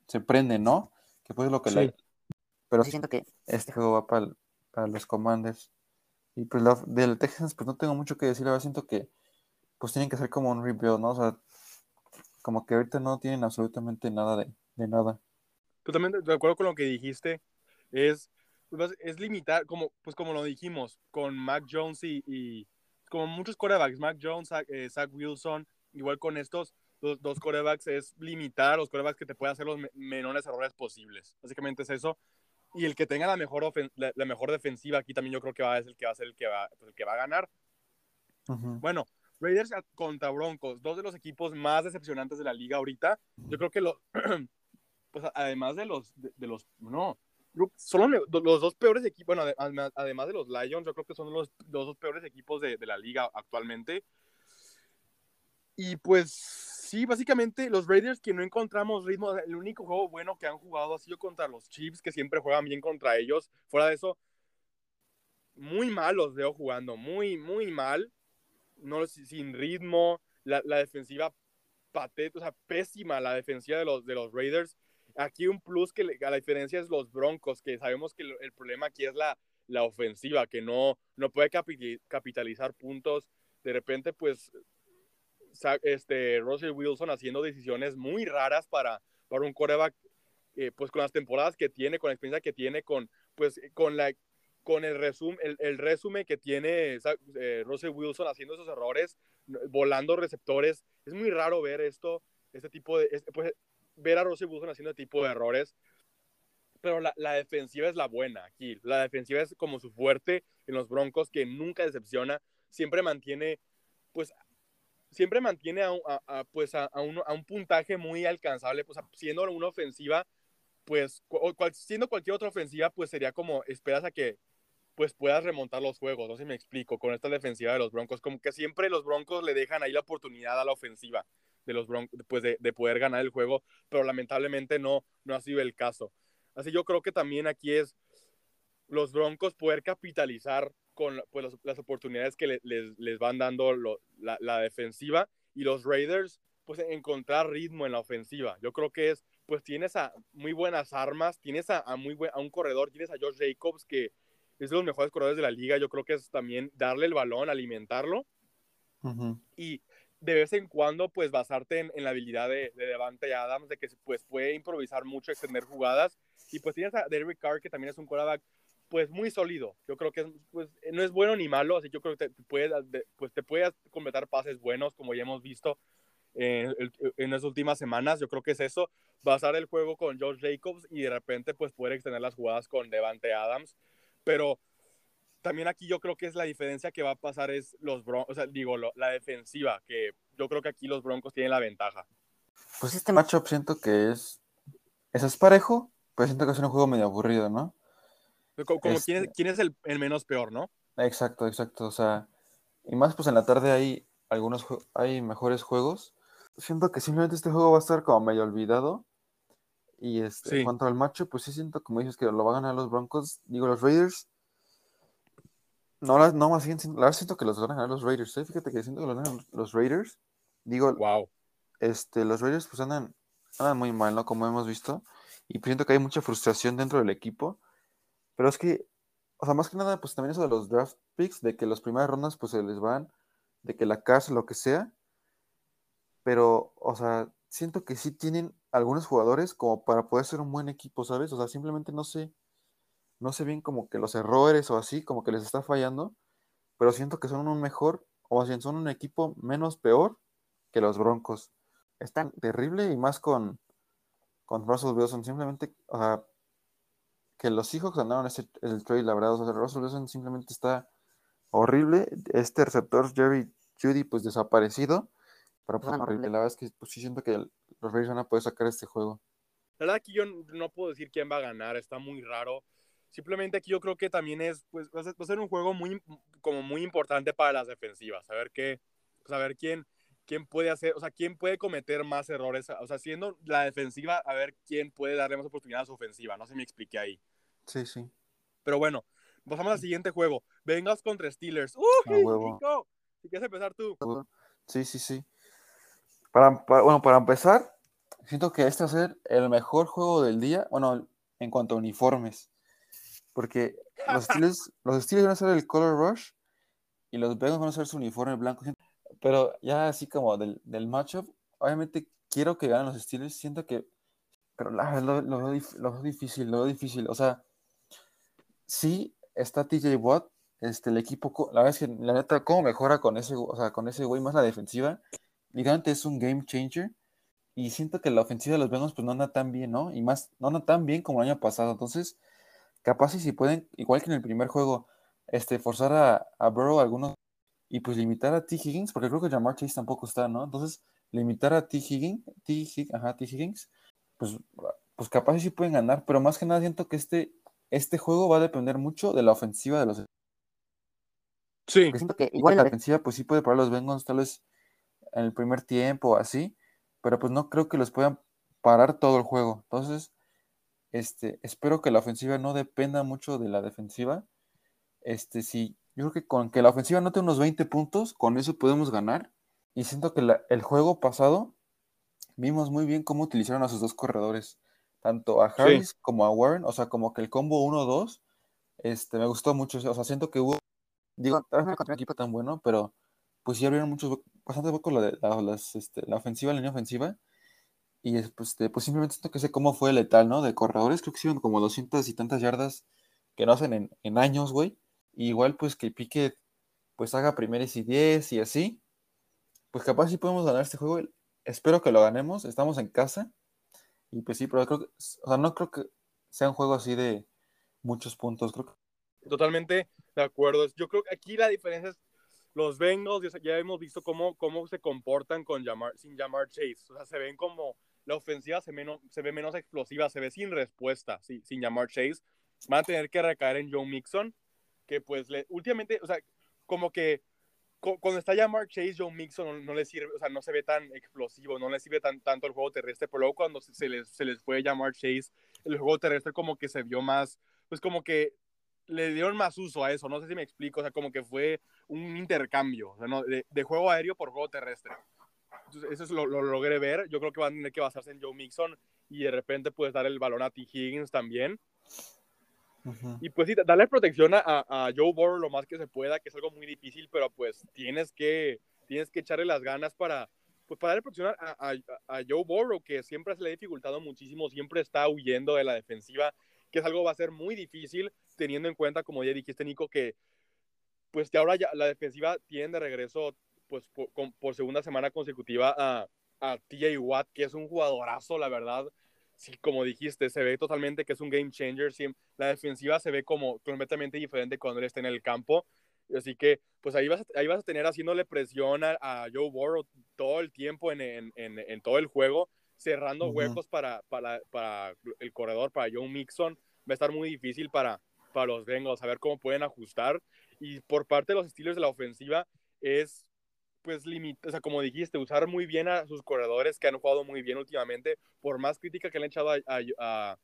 se prende, ¿no? Que pues es lo que sí. le... Pero sí siento que este juego va para, para los Commanders. Y pues la, del Texans, pues no tengo mucho que decir, ahora siento que pues tienen que hacer como un rebuild, ¿no? O sea, como que ahorita no tienen absolutamente nada de, de nada. Totalmente de acuerdo con lo que dijiste, es, pues, es limitar, como, pues como lo dijimos, con Mac Jones y, y como muchos corebacks, Mac Jones, Zach, eh, Zach Wilson, igual con estos dos, dos, corebacks, es limitar a los corebacks que te pueden hacer los menores errores posibles. Básicamente es eso. Y el que tenga la mejor, la, la, mejor defensiva aquí también yo creo que va, es el que va a ser el que va, pues el que va a ganar. Uh -huh. Bueno, Raiders contra Broncos, dos de los equipos más decepcionantes de la liga ahorita. Yo creo que lo, pues además de los, de, los, no, son los, dos peores equipos, bueno, además de los Lions, yo creo que son los, dos peores equipos de, la liga actualmente. Y pues sí, básicamente los Raiders que no encontramos ritmo, el único juego bueno que han jugado ha sido contra los Chiefs, que siempre juegan bien contra ellos. Fuera de eso, muy mal los veo jugando, muy, muy mal. No, sin ritmo, la, defensiva patética, pésima la defensiva de los Raiders. Aquí un plus que a la diferencia es los Broncos, que sabemos que el, problema aquí es la, la ofensiva, que no, no puede capitalizar puntos. De repente, pues, este, Russell Wilson haciendo decisiones muy raras para, para un coreback, eh, pues con las temporadas que tiene, con la experiencia que tiene, con, pues, con la con el resumen, el, resumen que tiene eh, Russell Wilson haciendo esos errores, volando receptores. Es muy raro ver esto, este tipo de, pues, ver a Russell Wilson haciendo tipo de errores. Pero la, la, defensiva es la buena aquí. La defensiva es como su fuerte en los Broncos, que nunca decepciona. Siempre mantiene, pues, siempre mantiene a, pues a, un, puntaje muy alcanzable, pues siendo una ofensiva, pues siendo cualquier otra ofensiva, pues sería como esperas a que pues puedas remontar los juegos, no sé si me explico, con esta defensiva de los Broncos, como que siempre los Broncos le dejan ahí la oportunidad a la ofensiva de los Broncos, pues de, de poder ganar el juego, pero lamentablemente no, no ha sido el caso. Así yo creo que también aquí es los Broncos poder capitalizar con pues, las, oportunidades que les, les, van dando la, la, defensiva y los Raiders, pues encontrar ritmo en la ofensiva. Yo creo que es, pues tienes a muy buenas armas, tienes a, a muy buen, a un corredor, tienes a Josh Jacobs que es de los mejores corredores de la liga. Yo creo que es también darle el balón, alimentarlo y de vez en cuando pues basarte en, la habilidad de, de Devante Adams, de que pues puede improvisar mucho, extender jugadas. Y pues tienes a Derrick Carr, que también es un quarterback pues muy sólido. Yo creo que pues, no es bueno ni malo, así yo creo que te, puedes, pues, te puedes completar pases buenos, como ya hemos visto en, en, las últimas semanas. Yo creo que es eso, basar el juego con Josh Jacobs y de repente pues poder extender las jugadas con Devante Adams. Pero también aquí yo creo que es la diferencia que va a pasar es los Broncos, o sea, digo, la defensiva, que yo creo que aquí los Broncos tienen la ventaja. Pues este matchup siento que es, es parejo, pero siento que es un juego medio aburrido, ¿no? Como, ¿quién es, este quién es el, el, menos peor, ¿no? Exacto, exacto. O sea, y más pues en la tarde hay algunos hay mejores juegos. Siento que simplemente este juego va a estar como medio olvidado. Y este, en cuanto al macho, pues sí siento, como dices, que lo van a ganar los Broncos. Digo, los Raiders. No, no más bien, la verdad siento que los van a ganar los Raiders. ¿eh? Fíjate que siento que los ganan los Raiders. Digo, wow. este, los Raiders pues andan, andan muy mal, ¿no? Como hemos visto. Y pues siento que hay mucha frustración dentro del equipo. Pero es que, o sea, más que nada, pues también eso de los draft picks, de que las primeras rondas pues se les van, de que la casa, lo que sea. Pero, o sea, siento que sí tienen algunos jugadores como para poder ser un buen equipo, ¿sabes? O sea, simplemente no sé, no sé bien como que los errores o así, como que les está fallando, pero siento que son un mejor, o más bien son un equipo menos peor que los Broncos. Es tan terrible y más con, con Russell Wilson, simplemente, o sea, que los Seahawks ganaron ese, el trade, la verdad. O sea, Russell Wilson simplemente está horrible. Este receptor, Jerry Judy, pues desaparecido. Pero pues, horrible. La verdad es que pues, sí siento que los Raiders van a poder sacar este juego. La verdad que yo no puedo decir quién va a ganar, está muy raro. Simplemente aquí yo creo que también es, pues, va a ser un juego muy, como muy importante para las defensivas. Saber qué, saber quién, quién puede hacer, o sea, quién puede cometer más errores. O sea, siendo la defensiva, a ver quién puede darle más oportunidad a su ofensiva. No sé si me expliqué ahí. Sí, sí. Pero bueno, pasamos al siguiente juego. Vengas contra Steelers. ¡Uh! Si quieres empezar tú. Sí, sí, sí. Para, bueno, para empezar, siento que este va a ser el mejor juego del día. Bueno, en cuanto a uniformes. Porque los Steelers, los Steelers van a hacer el Color Rush y los Bengals van a hacer su uniforme blanco. Pero ya así como del, del matchup, obviamente quiero que ganen los Steelers. Siento que. Pero lo, lo, lo, veo difícil, lo veo difícil. O sea, sí está TJ Watt, este, el equipo, la verdad es que la neta, cómo mejora con ese, o sea, con ese güey más la defensiva, literalmente es un game changer, y siento que la ofensiva de los Bengals pues no anda tan bien, ¿no? Y más, no anda tan bien como el año pasado, entonces, capaz y si pueden, igual que en el primer juego, este, forzar a, a Burrow algunos, y pues limitar a T. Higgins, porque creo que Jamar Chase tampoco está, ¿no? Entonces, limitar a T. Higgins, T. ajá, T. Higgins, pues, pues capaz sí pueden ganar, pero más que nada siento que este, este juego va a depender mucho de la ofensiva de los. Sí. siento que igual la defensiva, pues sí puede parar los Bengals tal vez en el primer tiempo así, pero pues no creo que los puedan parar todo el juego. Entonces, este, espero que la ofensiva no dependa mucho de la defensiva. Este, sí, yo creo que con que la ofensiva note unos 20 puntos, con eso podemos ganar. Y siento que el juego pasado vimos muy bien cómo utilizaron a sus dos corredores, tanto a Harris como a Warren, o sea, como que el combo 1-2, este, me gustó mucho, o sea, siento que hubo, digo, tal vez no un equipo tan bueno, pero pues sí abrieron muchos, bastante la, de, la, este, la ofensiva, la línea ofensiva, y pues, este, pues simplemente que sé cómo fue letal, ¿no? De corredores, creo que hicieron como 200 y tantas yardas que no hacen en, años, güey, igual pues que Piquet pues haga primeros y 10 y así, pues capaz sí podemos ganar este juego, espero que lo ganemos, estamos en casa, y pues sí, pero creo que, o sea, no creo que sea un juego así de muchos puntos, creo que... Totalmente de acuerdo, yo creo que aquí la diferencia es los Bengals, ya hemos visto cómo, cómo se comportan con sin llamar Chase, o sea, se ven como la ofensiva se, ve menos explosiva, se ve sin respuesta, sin llamar Chase, van a tener que recaer en Joe Mixon, que pues últimamente, o sea, como que cuando está ya Mark Chase, Joe Mixon no, le sirve, o sea, no se ve tan explosivo, no le sirve tan, tanto el juego terrestre, pero luego cuando se les, se les fue llamar Chase, el juego terrestre como que se vio más, pues como que le dieron más uso a eso, no sé si me explico, o sea, como que fue un intercambio, ¿no? de, de, juego aéreo por juego terrestre. Eso es lo, lo, logré ver, yo creo que van a tener que basarse en Joe Mixon y de repente puedes dar el balón a T. Higgins también. Y pues sí, darle protección a, a, Joe Burrow lo más que se pueda, que es algo muy difícil, pero pues tienes que, tienes que echarle las ganas para, pues para darle protección a, a, a Joe Burrow, que siempre se le ha dificultado muchísimo, siempre está huyendo de la defensiva, que es algo que va a ser muy difícil, teniendo en cuenta, como ya dijiste, Nico, que pues que ahora ya la defensiva tiene de regreso, pues por, por segunda semana consecutiva a, a TJ Watt, que es un jugadorazo, la verdad sí, como dijiste, se ve totalmente que es un game changer. la defensiva se ve como completamente diferente cuando él está en el campo. Así que, pues ahí vas a, ahí vas a tener haciéndole presión a, Joe Burrow todo el tiempo en, en, en, todo el juego, cerrando huecos para, para, para, el corredor, para Joe Mixon. Va a estar muy difícil para, para los Bengals, saber cómo pueden ajustar. Y por parte de los estilos de la ofensiva, es pues limita, o sea, como dijiste, usar muy bien a sus corredores que han jugado muy bien últimamente, por más crítica que le han echado a,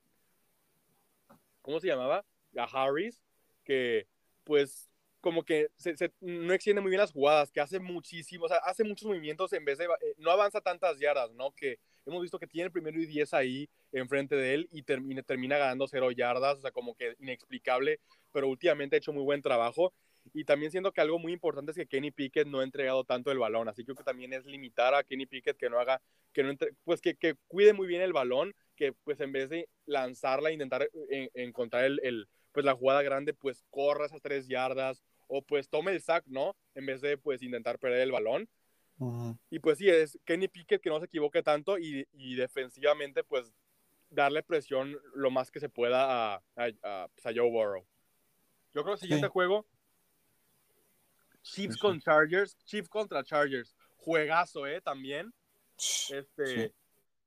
¿cómo se llamaba? A Harris, que pues como que se, no extiende muy bien las jugadas, que hace muchísimo, o sea, hace muchos movimientos en vez de, eh, no avanza tantas yardas, ¿no? Que hemos visto que tiene el primero y diez ahí enfrente de él y termina, termina ganando cero yardas, o sea, como que inexplicable, pero últimamente ha hecho muy buen trabajo y también siento que algo muy importante es que Kenny Pickett no ha entregado tanto el balón, así que creo que también es limitar a Kenny Pickett que no haga, que no pues que, que, cuide muy bien el balón, que pues en vez de lanzarla, intentar encontrar el, el, pues la jugada grande, pues corra esas tres yardas o pues tome el sack, ¿no? En vez de pues intentar perder el balón. Y pues sí, es Kenny Pickett que no se equivoque tanto y, y defensivamente pues darle presión lo más que se pueda a, a, pues, a Joe Burrow. Yo creo que el siguiente juego Chiefs con Chargers, Chiefs contra Chargers. Juegazo, ¿eh? También. Este,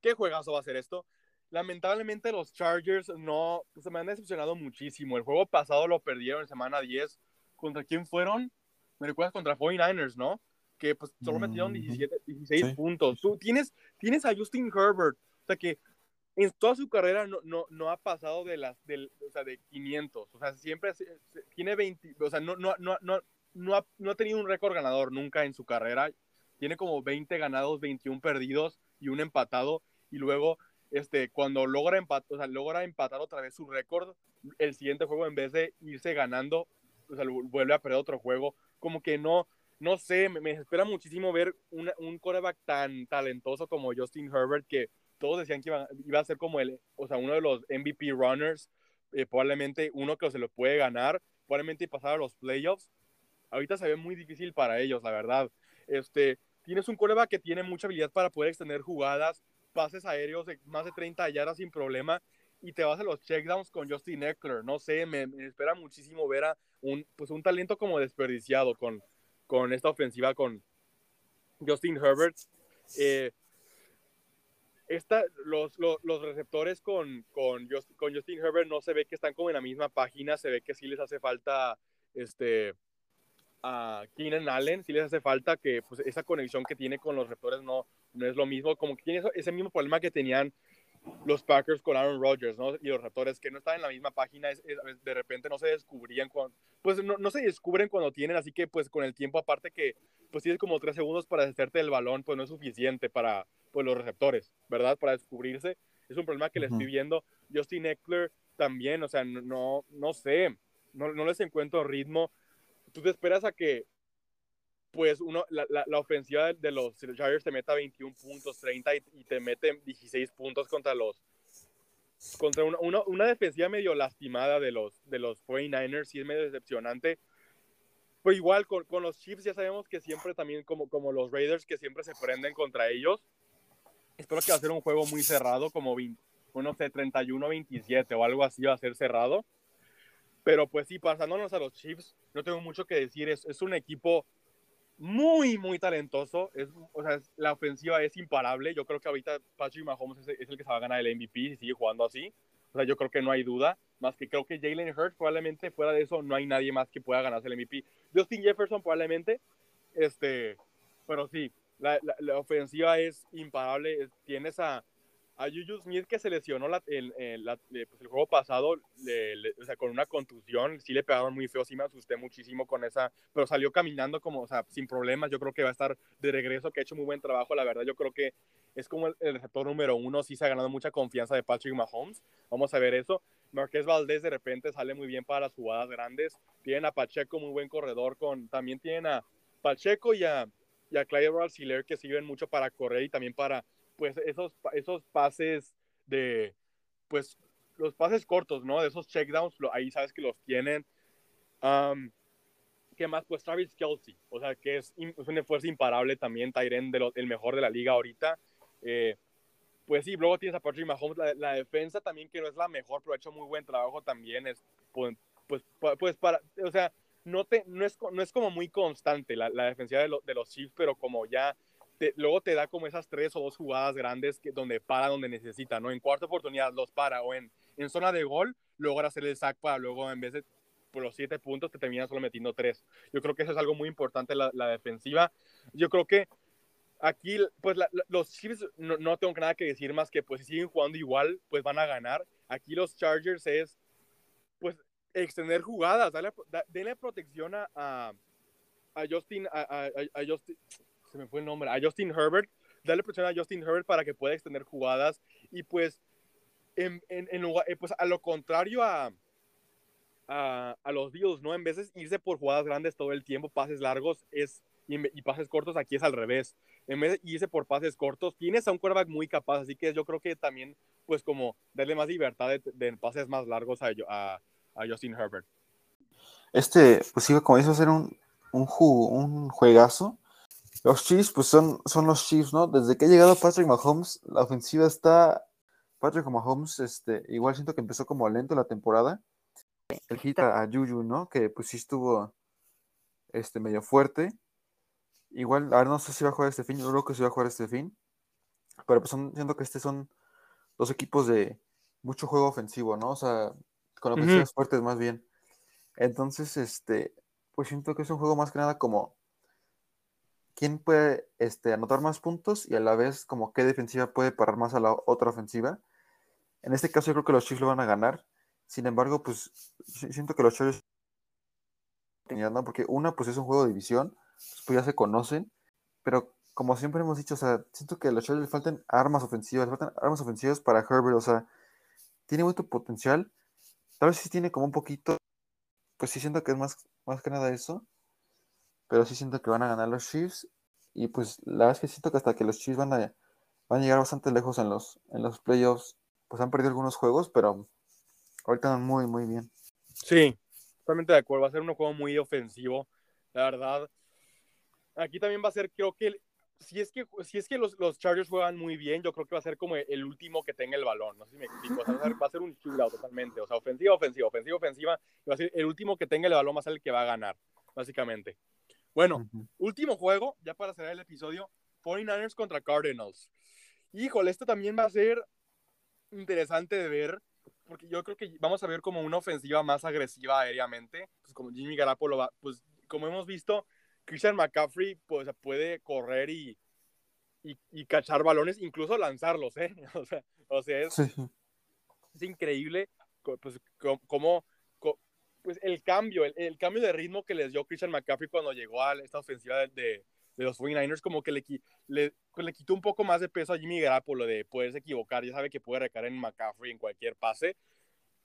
¿Qué juegazo va a ser esto? Lamentablemente los Chargers no, se me han decepcionado muchísimo. El juego pasado lo perdieron en semana 10. ¿Contra quién fueron? Me recuerdas contra 49ers, ¿no? Que pues solo metieron 17, 16 puntos. Tú tienes, tienes a Justin Herbert, o sea que en toda su carrera no, no, no ha pasado de las del, o sea, de 500, o sea, siempre tiene 20, o sea, no, no, no, no, no ha, no ha tenido un récord ganador nunca en su carrera. Tiene como 20 ganados, 21 perdidos y un empatado. Y luego, este, cuando logra, empatar, o sea, logra empatar otra vez su récord, el siguiente juego, en vez de irse ganando, o sea, vuelve a perder otro juego. Como que no, no sé, me, espera muchísimo ver un coreback tan talentoso como Justin Herbert, que todos decían que iba, iba, a ser como el, o sea, uno de los MVP runners, eh, probablemente uno que se lo puede ganar, probablemente pasar a los playoffs ahorita se ve muy difícil para ellos, la verdad. Este, tienes un coreback que tiene mucha habilidad para poder extender jugadas, pases aéreos de más de 30 yardas sin problema, y te vas a los checkdowns con Justin Eckler. No sé, me, espera muchísimo ver a un, pues un talento como desperdiciado con, con esta ofensiva con Justin Herbert. Eh, esta, los, los, receptores con, con, con, Justin Herbert no se ve que están como en la misma página, se ve que sí les hace falta este, a Keenan Allen, sí les hace falta que pues, esa conexión que tiene con los receptores no, no es lo mismo, como que tiene ese mismo problema que tenían los Packers con Aaron Rodgers, ¿no? Y los receptores que no están en la misma página, de repente no se descubrían cuando, pues no, no, se descubren cuando tienen, así que pues con el tiempo aparte que pues tienes como tres segundos para deshacerte del balón, pues no es suficiente para pues, los receptores, ¿verdad? Para descubrirse. Es un problema que le estoy viendo. Justin Eckler también, o sea, no, no sé, no, no les encuentro ritmo. Tú te esperas a que pues uno, la, la, ofensiva de los Chargers te meta 21 puntos, 30 y, te mete 16 puntos contra los contra una, una, defensiva medio lastimada de los, de los 49ers y es medio decepcionante. Pues igual con, con, los Chiefs ya sabemos que siempre también como, como los Raiders que siempre se prenden contra ellos. Espero que va a ser un juego muy cerrado como 20, no sé, 31-27 o algo así va a ser cerrado. Pero pues sí, pasándonos a los Chiefs, no tengo mucho que decir. Es, es un equipo muy, muy talentoso. Es, o sea, la ofensiva es imparable. Yo creo que ahorita Patrick Mahomes es, el que se va a ganar el MVP si sigue jugando así. O sea, yo creo que no hay duda. Más que creo que Jalen Hurts probablemente fuera de eso no hay nadie más que pueda ganarse el MVP. Justin Jefferson probablemente. Este, pero sí, la, la, ofensiva es imparable. Tiene esa a Juju Smith que se lesionó la, el, el, pues el, juego pasado, o sea, con una contusión, sí le pegaron muy feo, sí me asusté muchísimo con esa, pero salió caminando como, o sea, sin problemas, yo creo que va a estar de regreso, que ha hecho muy buen trabajo, la verdad, yo creo que es como el, receptor número uno, sí se ha ganado mucha confianza de Patrick Mahomes, vamos a ver eso. Marqués Valdés de repente sale muy bien para las jugadas grandes, tienen a Pacheco, muy buen corredor, con, también tienen a Pacheco y a, y a Clyde que sirven mucho para correr y también para pues esos, esos pases de, pues los pases cortos, ¿no? De esos checkdowns, ahí sabes que los tienen. Um, ¿Qué más? Pues Travis Kelsey, o sea, que es, es un esfuerzo imparable también, Tyren, de el mejor de la liga ahorita. Eh, pues sí, luego tienes a Patrick Mahomes, la, defensa también, que no es la mejor, pero ha hecho muy buen trabajo también. Es, pues, pues, pues para, o sea, no, te, no, es, no es como muy constante la, la defensiva de, de los Chiefs, pero como ya luego te da como esas tres o dos jugadas grandes que, donde para donde necesita, ¿no? En cuarta oportunidad los para o en, en zona de gol, logra hacer el sack para luego en vez de por los siete puntos te termina solo metiendo tres. Yo creo que eso es algo muy importante la, defensiva. Yo creo que aquí, pues los Chiefs no, no, tengo nada que decir más que pues si siguen jugando igual, pues van a ganar. Aquí los Chargers es, pues, extender jugadas, darle, denle protección a, a, Justin, a, a Justin, se me fue el nombre, a Justin Herbert, darle presión a Justin Herbert para que pueda extender jugadas y pues, en, en, en lugar, eh, pues a lo contrario a, a, a, los Bills, ¿no? En de irse por jugadas grandes todo el tiempo, pases largos es, y, pases cortos, aquí es al revés. En vez de irse por pases cortos, tienes a un quarterback muy capaz, así que yo creo que también, pues como darle más libertad de, de pases más largos a, a, a, Justin Herbert. Este, pues iba como dice, hacer un, un, un juegazo los Chiefs, pues son, son los Chiefs, ¿no? Desde que ha llegado Patrick Mahomes, la ofensiva está. Patrick Mahomes, este, igual siento que empezó como lento la temporada. El hit a, Juju, ¿no? Que pues sí estuvo este, medio fuerte. Igual, ahora no sé si va a jugar este fin, yo creo que sí va a jugar este fin. Pero pues son, siento que este son dos equipos de mucho juego ofensivo, ¿no? O sea, con ofensivas fuertes más bien. Entonces, este, pues siento que es un juego más que nada como quién puede este, anotar más puntos y a la vez como qué defensiva puede parar más a la otra ofensiva. En este caso yo creo que los Chiefs lo van a ganar. Sin embargo, pues siento que los Chargers ¿no? porque una pues es un juego de división, pues ya se conocen, pero como siempre hemos dicho, o sea, siento que a los Chargers le faltan armas ofensivas, le faltan armas ofensivas para Herbert, o sea, tiene mucho potencial, tal vez sí tiene como un poquito, pues sí siento que es más, más que nada eso, pero sí siento que van a ganar los Chiefs. Y pues la verdad es que siento que hasta que los Chiefs van a, van a llegar bastante lejos en los, en los playoffs, pues han perdido algunos juegos, pero ahorita van muy, muy bien. Sí, totalmente de acuerdo. Va a ser un juego muy ofensivo, la verdad. Aquí también va a ser, creo que, si es que, si es que los, los, Chargers juegan muy bien, yo creo que va a ser como el último que tenga el balón. No sé si me explico. va, a ser, va a ser un shootout totalmente. O sea, ofensiva, ofensiva, ofensiva, ofensiva. Va a ser el último que tenga el balón va a ser el que va a ganar, básicamente. Bueno, último juego, ya para cerrar el episodio, 49ers contra Cardinals. Híjole, esto también va a ser interesante de ver, porque yo creo que vamos a ver como una ofensiva más agresiva aéreamente, pues como Jimmy Garoppolo va, pues como hemos visto, Christian McCaffrey pues puede correr y, y, cachar balones, incluso lanzarlos, ¿eh? O sea, o sea es, es increíble pues, como, pues el cambio, el, cambio de ritmo que les dio Christian McCaffrey cuando llegó a esta ofensiva de, de, los 49ers, como que le, le, pues, le, quitó un poco más de peso a Jimmy Garoppolo de poderse equivocar, ya sabe que puede recaer en McCaffrey en cualquier pase,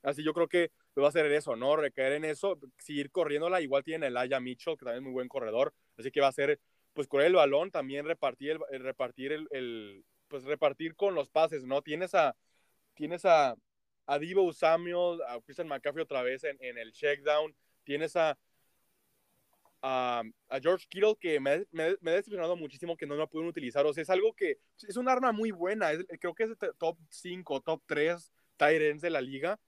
así yo creo que va a hacer eso, ¿no? Recaer en eso, seguir corriéndola, igual tiene el Aya Mitchell, que también es muy buen corredor, así que va a ser, pues correr el balón, también repartir el, repartir el, pues repartir con los pases, ¿no? Tienes a, tienes a, a Divo Samuel, a Christian McCaffrey otra vez en, en el checkdown. Tienes a, a, George Kittle que me, me, ha decepcionado muchísimo que no lo pueden utilizar. O sea, es algo que es un arma muy buena. creo que es top 5, top 3 tight ends de la liga.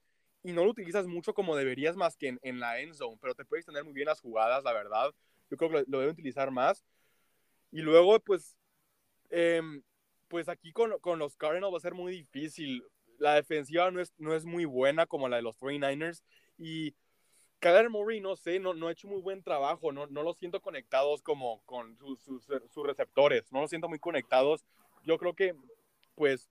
Y no lo utilizas mucho como deberías más que en, en la end zone. Pero te puedes tener muy bien las jugadas, la verdad. Yo creo que lo, lo deben utilizar más. Y luego, pues, eh, pues aquí con, con los Cardinals va a ser muy difícil la defensiva no es, no es muy buena como la de los 49ers y Kyler Murray, no sé, no, no ha hecho muy buen trabajo, no, no los siento conectados como con sus, sus, receptores, no los siento muy conectados. Yo creo que, pues,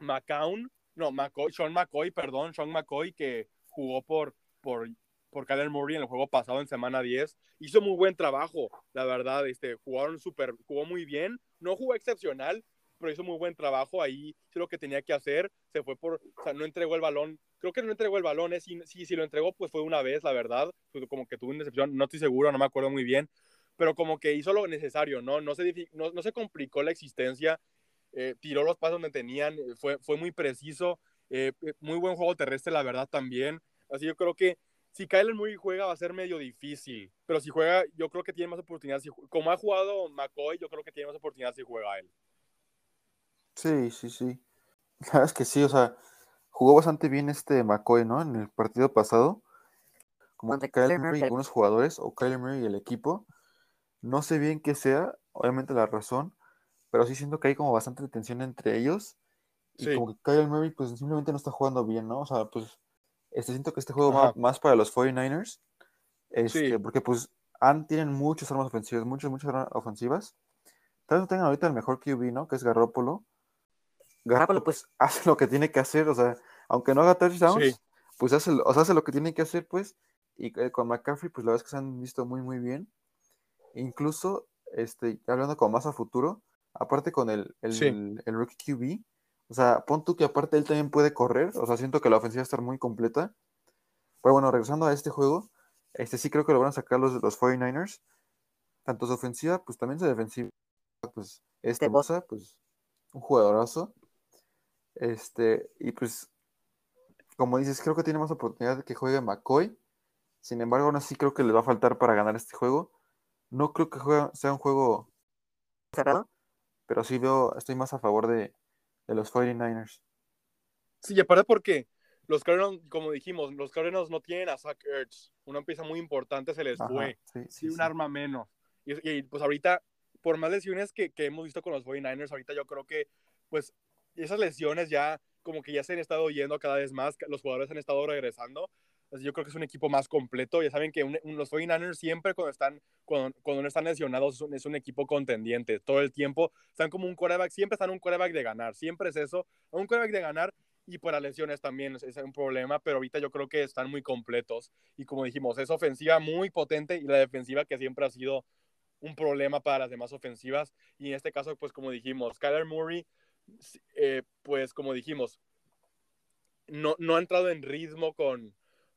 McCown, no, McCoy, Sean McCoy, perdón, Sean McCoy, que jugó por, por, por Kyler Murray en el juego pasado en semana 10, hizo muy buen trabajo, la verdad, este, jugaron súper, jugó muy bien, no jugó excepcional, pero hizo muy buen trabajo ahí, hizo lo que tenía que hacer, se fue por, o sea, no entregó el balón, creo que no entregó el balón, es, si, si, lo entregó, pues fue una vez, la verdad, como que tuvo una decepción, no estoy seguro, no me acuerdo muy bien, pero como que hizo lo necesario, ¿no? No se, no, no se complicó la existencia, eh, tiró los pasos donde tenían, fue, fue muy preciso, eh, eh, muy buen juego terrestre, la verdad, también, así yo creo que si Kyler Murray juega va a ser medio difícil, pero si juega, yo creo que tiene más oportunidades. como ha jugado McCoy, yo creo que tiene más oportunidades si juega él. Sí, sí, sí. La verdad es que sí, o sea, jugó bastante bien este McCoy, ¿no? En el partido pasado. Como que Kyler Murray y algunos jugadores, o Kyler Murray y el equipo. No sé bien qué sea, obviamente la razón, pero sí siento que hay como bastante tensión entre ellos. Y como que Kyler Murray, pues simplemente no está jugando bien, ¿no? O sea, pues este, siento que este juego va más para los 49ers. Este, Porque pues han, tienen muchas armas ofensivas, muchas, muchas armas ofensivas. Tal vez no tengan ahorita el mejor QB, ¿no? Que es Garoppolo Garoppolo pues hace lo que tiene que hacer, o sea, aunque no haga touchdowns, pues hace, o sea, hace lo que tiene que hacer, pues, y eh, con McCaffrey, pues la verdad es que se han visto muy, muy bien. Incluso, este, hablando como más a futuro, aparte con el, el, el, rookie QB, o sea, pon tú que aparte él también puede correr, o sea, siento que la ofensiva está muy completa. Pero bueno, regresando a este juego, este sí creo que lo van a sacar los, los 49ers. Tanto su ofensiva, pues también su defensiva, pues, este Bosa, pues, un jugadorazo. Este, y pues, como dices, creo que tiene más oportunidad de que juegue McCoy. Sin embargo, aún así creo que le va a faltar para ganar este juego. No creo que sea un juego cerrado, pero sí veo, estoy más a favor de, los 49ers. Sí, y aparte porque los Cardinals, como dijimos, los Cardinals no tienen a Zach Ertz. Una pieza muy importante se les fue. Sí, un arma menos. Y, pues ahorita, por más lesiones que, que, hemos visto con los 49ers, ahorita yo creo que pues esas lesiones ya como que ya se han estado yendo cada vez más, los jugadores han estado regresando. Yo creo que es un equipo más completo. Ya saben que los 49ers siempre cuando están, cuando, no están lesionados es un, equipo contendiente. Todo el tiempo están como un quarterback, siempre están un quarterback de ganar. Siempre es eso, un quarterback de ganar y por las lesiones también es, un problema, pero ahorita yo creo que están muy completos. Y como dijimos, es ofensiva muy potente y la defensiva que siempre ha sido un problema para las demás ofensivas. Y en este caso, pues como dijimos, Kyler Murray eh, pues como dijimos, no, no ha entrado en ritmo con,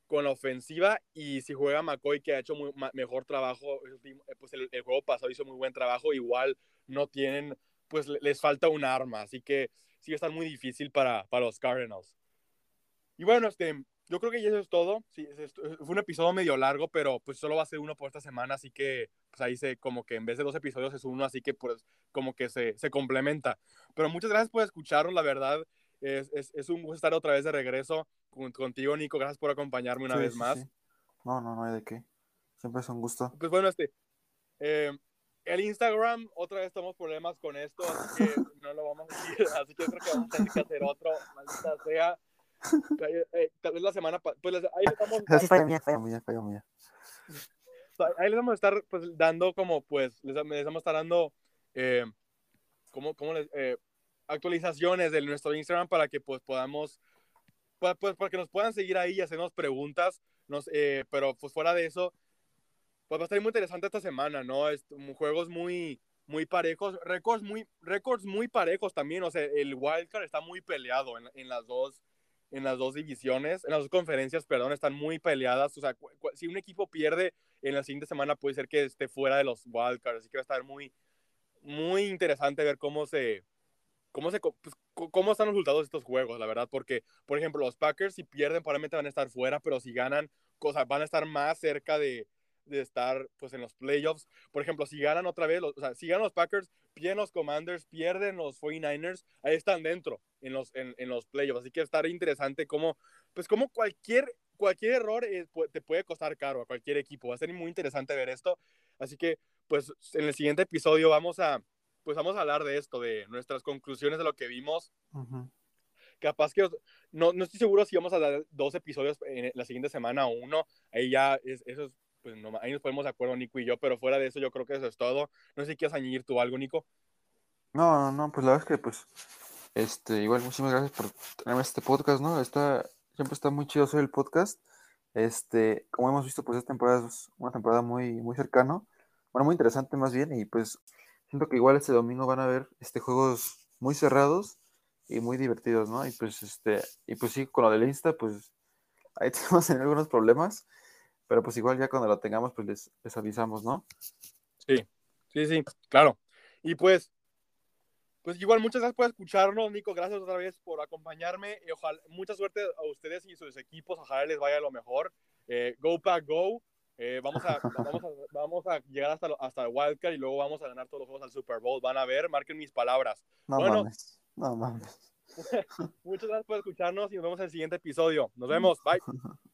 con la ofensiva y si juega McCoy que ha hecho mejor trabajo, eh, pues el, juego pasado hizo muy buen trabajo, igual no tienen, pues les falta un arma, así que sí está muy difícil para, para los Cardinals. Y bueno, este, yo creo que ya eso es todo. Sí, fue un episodio medio largo, pero pues solo va a ser uno por esta semana, así que pues ahí se como que en vez de dos episodios es uno, así que pues como que se, se complementa. Pero muchas gracias por escucharnos, la verdad. Es, es, es un gusto estar otra vez de regreso contigo, Nico. Gracias por acompañarme una vez más. No, no, no hay de qué. Siempre es un gusto. Pues bueno, este, Eh, el Instagram, otra vez tenemos problemas con esto, así que no lo vamos a decir. Así que yo creo que vamos a tener que hacer otro, maldita sea. Eh, tal vez la semana, pues ahí vamos a estar, ahí les vamos a estar pues, dando como, pues, les, les vamos a estar dando, eh, como, como les, eh, actualizaciones de nuestro Instagram para que pues podamos, pues, pues para que nos puedan seguir ahí y hacernos preguntas, nos, eh, pero pues fuera de eso, pues va a estar muy interesante esta semana, ¿no? Es, juegos muy, muy parejos, récords muy, récords muy parejos también, o sea, el wildcard está muy peleado en, en, las dos en las dos divisiones, en las dos conferencias, perdón, están muy peleadas, o sea, si un equipo pierde en la siguiente semana puede ser que esté fuera de los wildcards, así que va a estar muy muy interesante ver cómo se cómo se pues, cómo están los resultados de estos juegos, la verdad, porque por ejemplo, los Packers si pierden probablemente van a estar fuera, pero si ganan, cosas van a estar más cerca de de estar pues en los playoffs. Por ejemplo, si ganan otra vez, o sea, si ganan los Packers, pierden los Commanders, pierden los 49ers, ahí están dentro en los, en, en los playoffs. Así que estar interesante como, pues como cualquier, cualquier error eh, te puede costar caro a cualquier equipo. Va a ser muy interesante ver esto. Así que, pues en el siguiente episodio vamos a, pues vamos a hablar de esto, de nuestras conclusiones de lo que vimos. Capaz que no, no estoy seguro si vamos a dar dos episodios en la siguiente semana o uno. Ahí ya es, eso es pues no, ahí nos ponemos de acuerdo Nico y yo, pero fuera de eso yo creo que eso es todo. No sé si quieres añadir tú algo, Nico. No, no, pues la verdad es que pues, este, igual muchísimas gracias por tenerme este podcast, ¿no? Está, siempre está muy chido hacer el podcast. Este, como hemos visto, pues esta temporada es una temporada muy, muy cercano, bueno, muy interesante más bien, y pues siento que igual este domingo van a haber este, juegos muy cerrados y muy divertidos, ¿no? Y pues, este, y pues sí, con lo del Insta, pues ahí tenemos algunos problemas, pero pues igual ya cuando lo tengamos, pues les, les avisamos, ¿no? Sí, sí, sí, claro. Y pues, pues igual muchas gracias por escucharnos, Nico. Gracias otra vez por acompañarme. Y ojalá, mucha suerte a ustedes y sus equipos. Ojalá les vaya lo mejor. Eh, go Pack Go. Eh, vamos, a, vamos, a, vamos, a, llegar hasta, hasta el Wildcard y luego vamos a ganar todos los juegos al Super Bowl. Van a ver, marquen mis palabras. No bueno, mames. No mames. muchas gracias por escucharnos y nos vemos en el siguiente episodio. Nos vemos. Bye.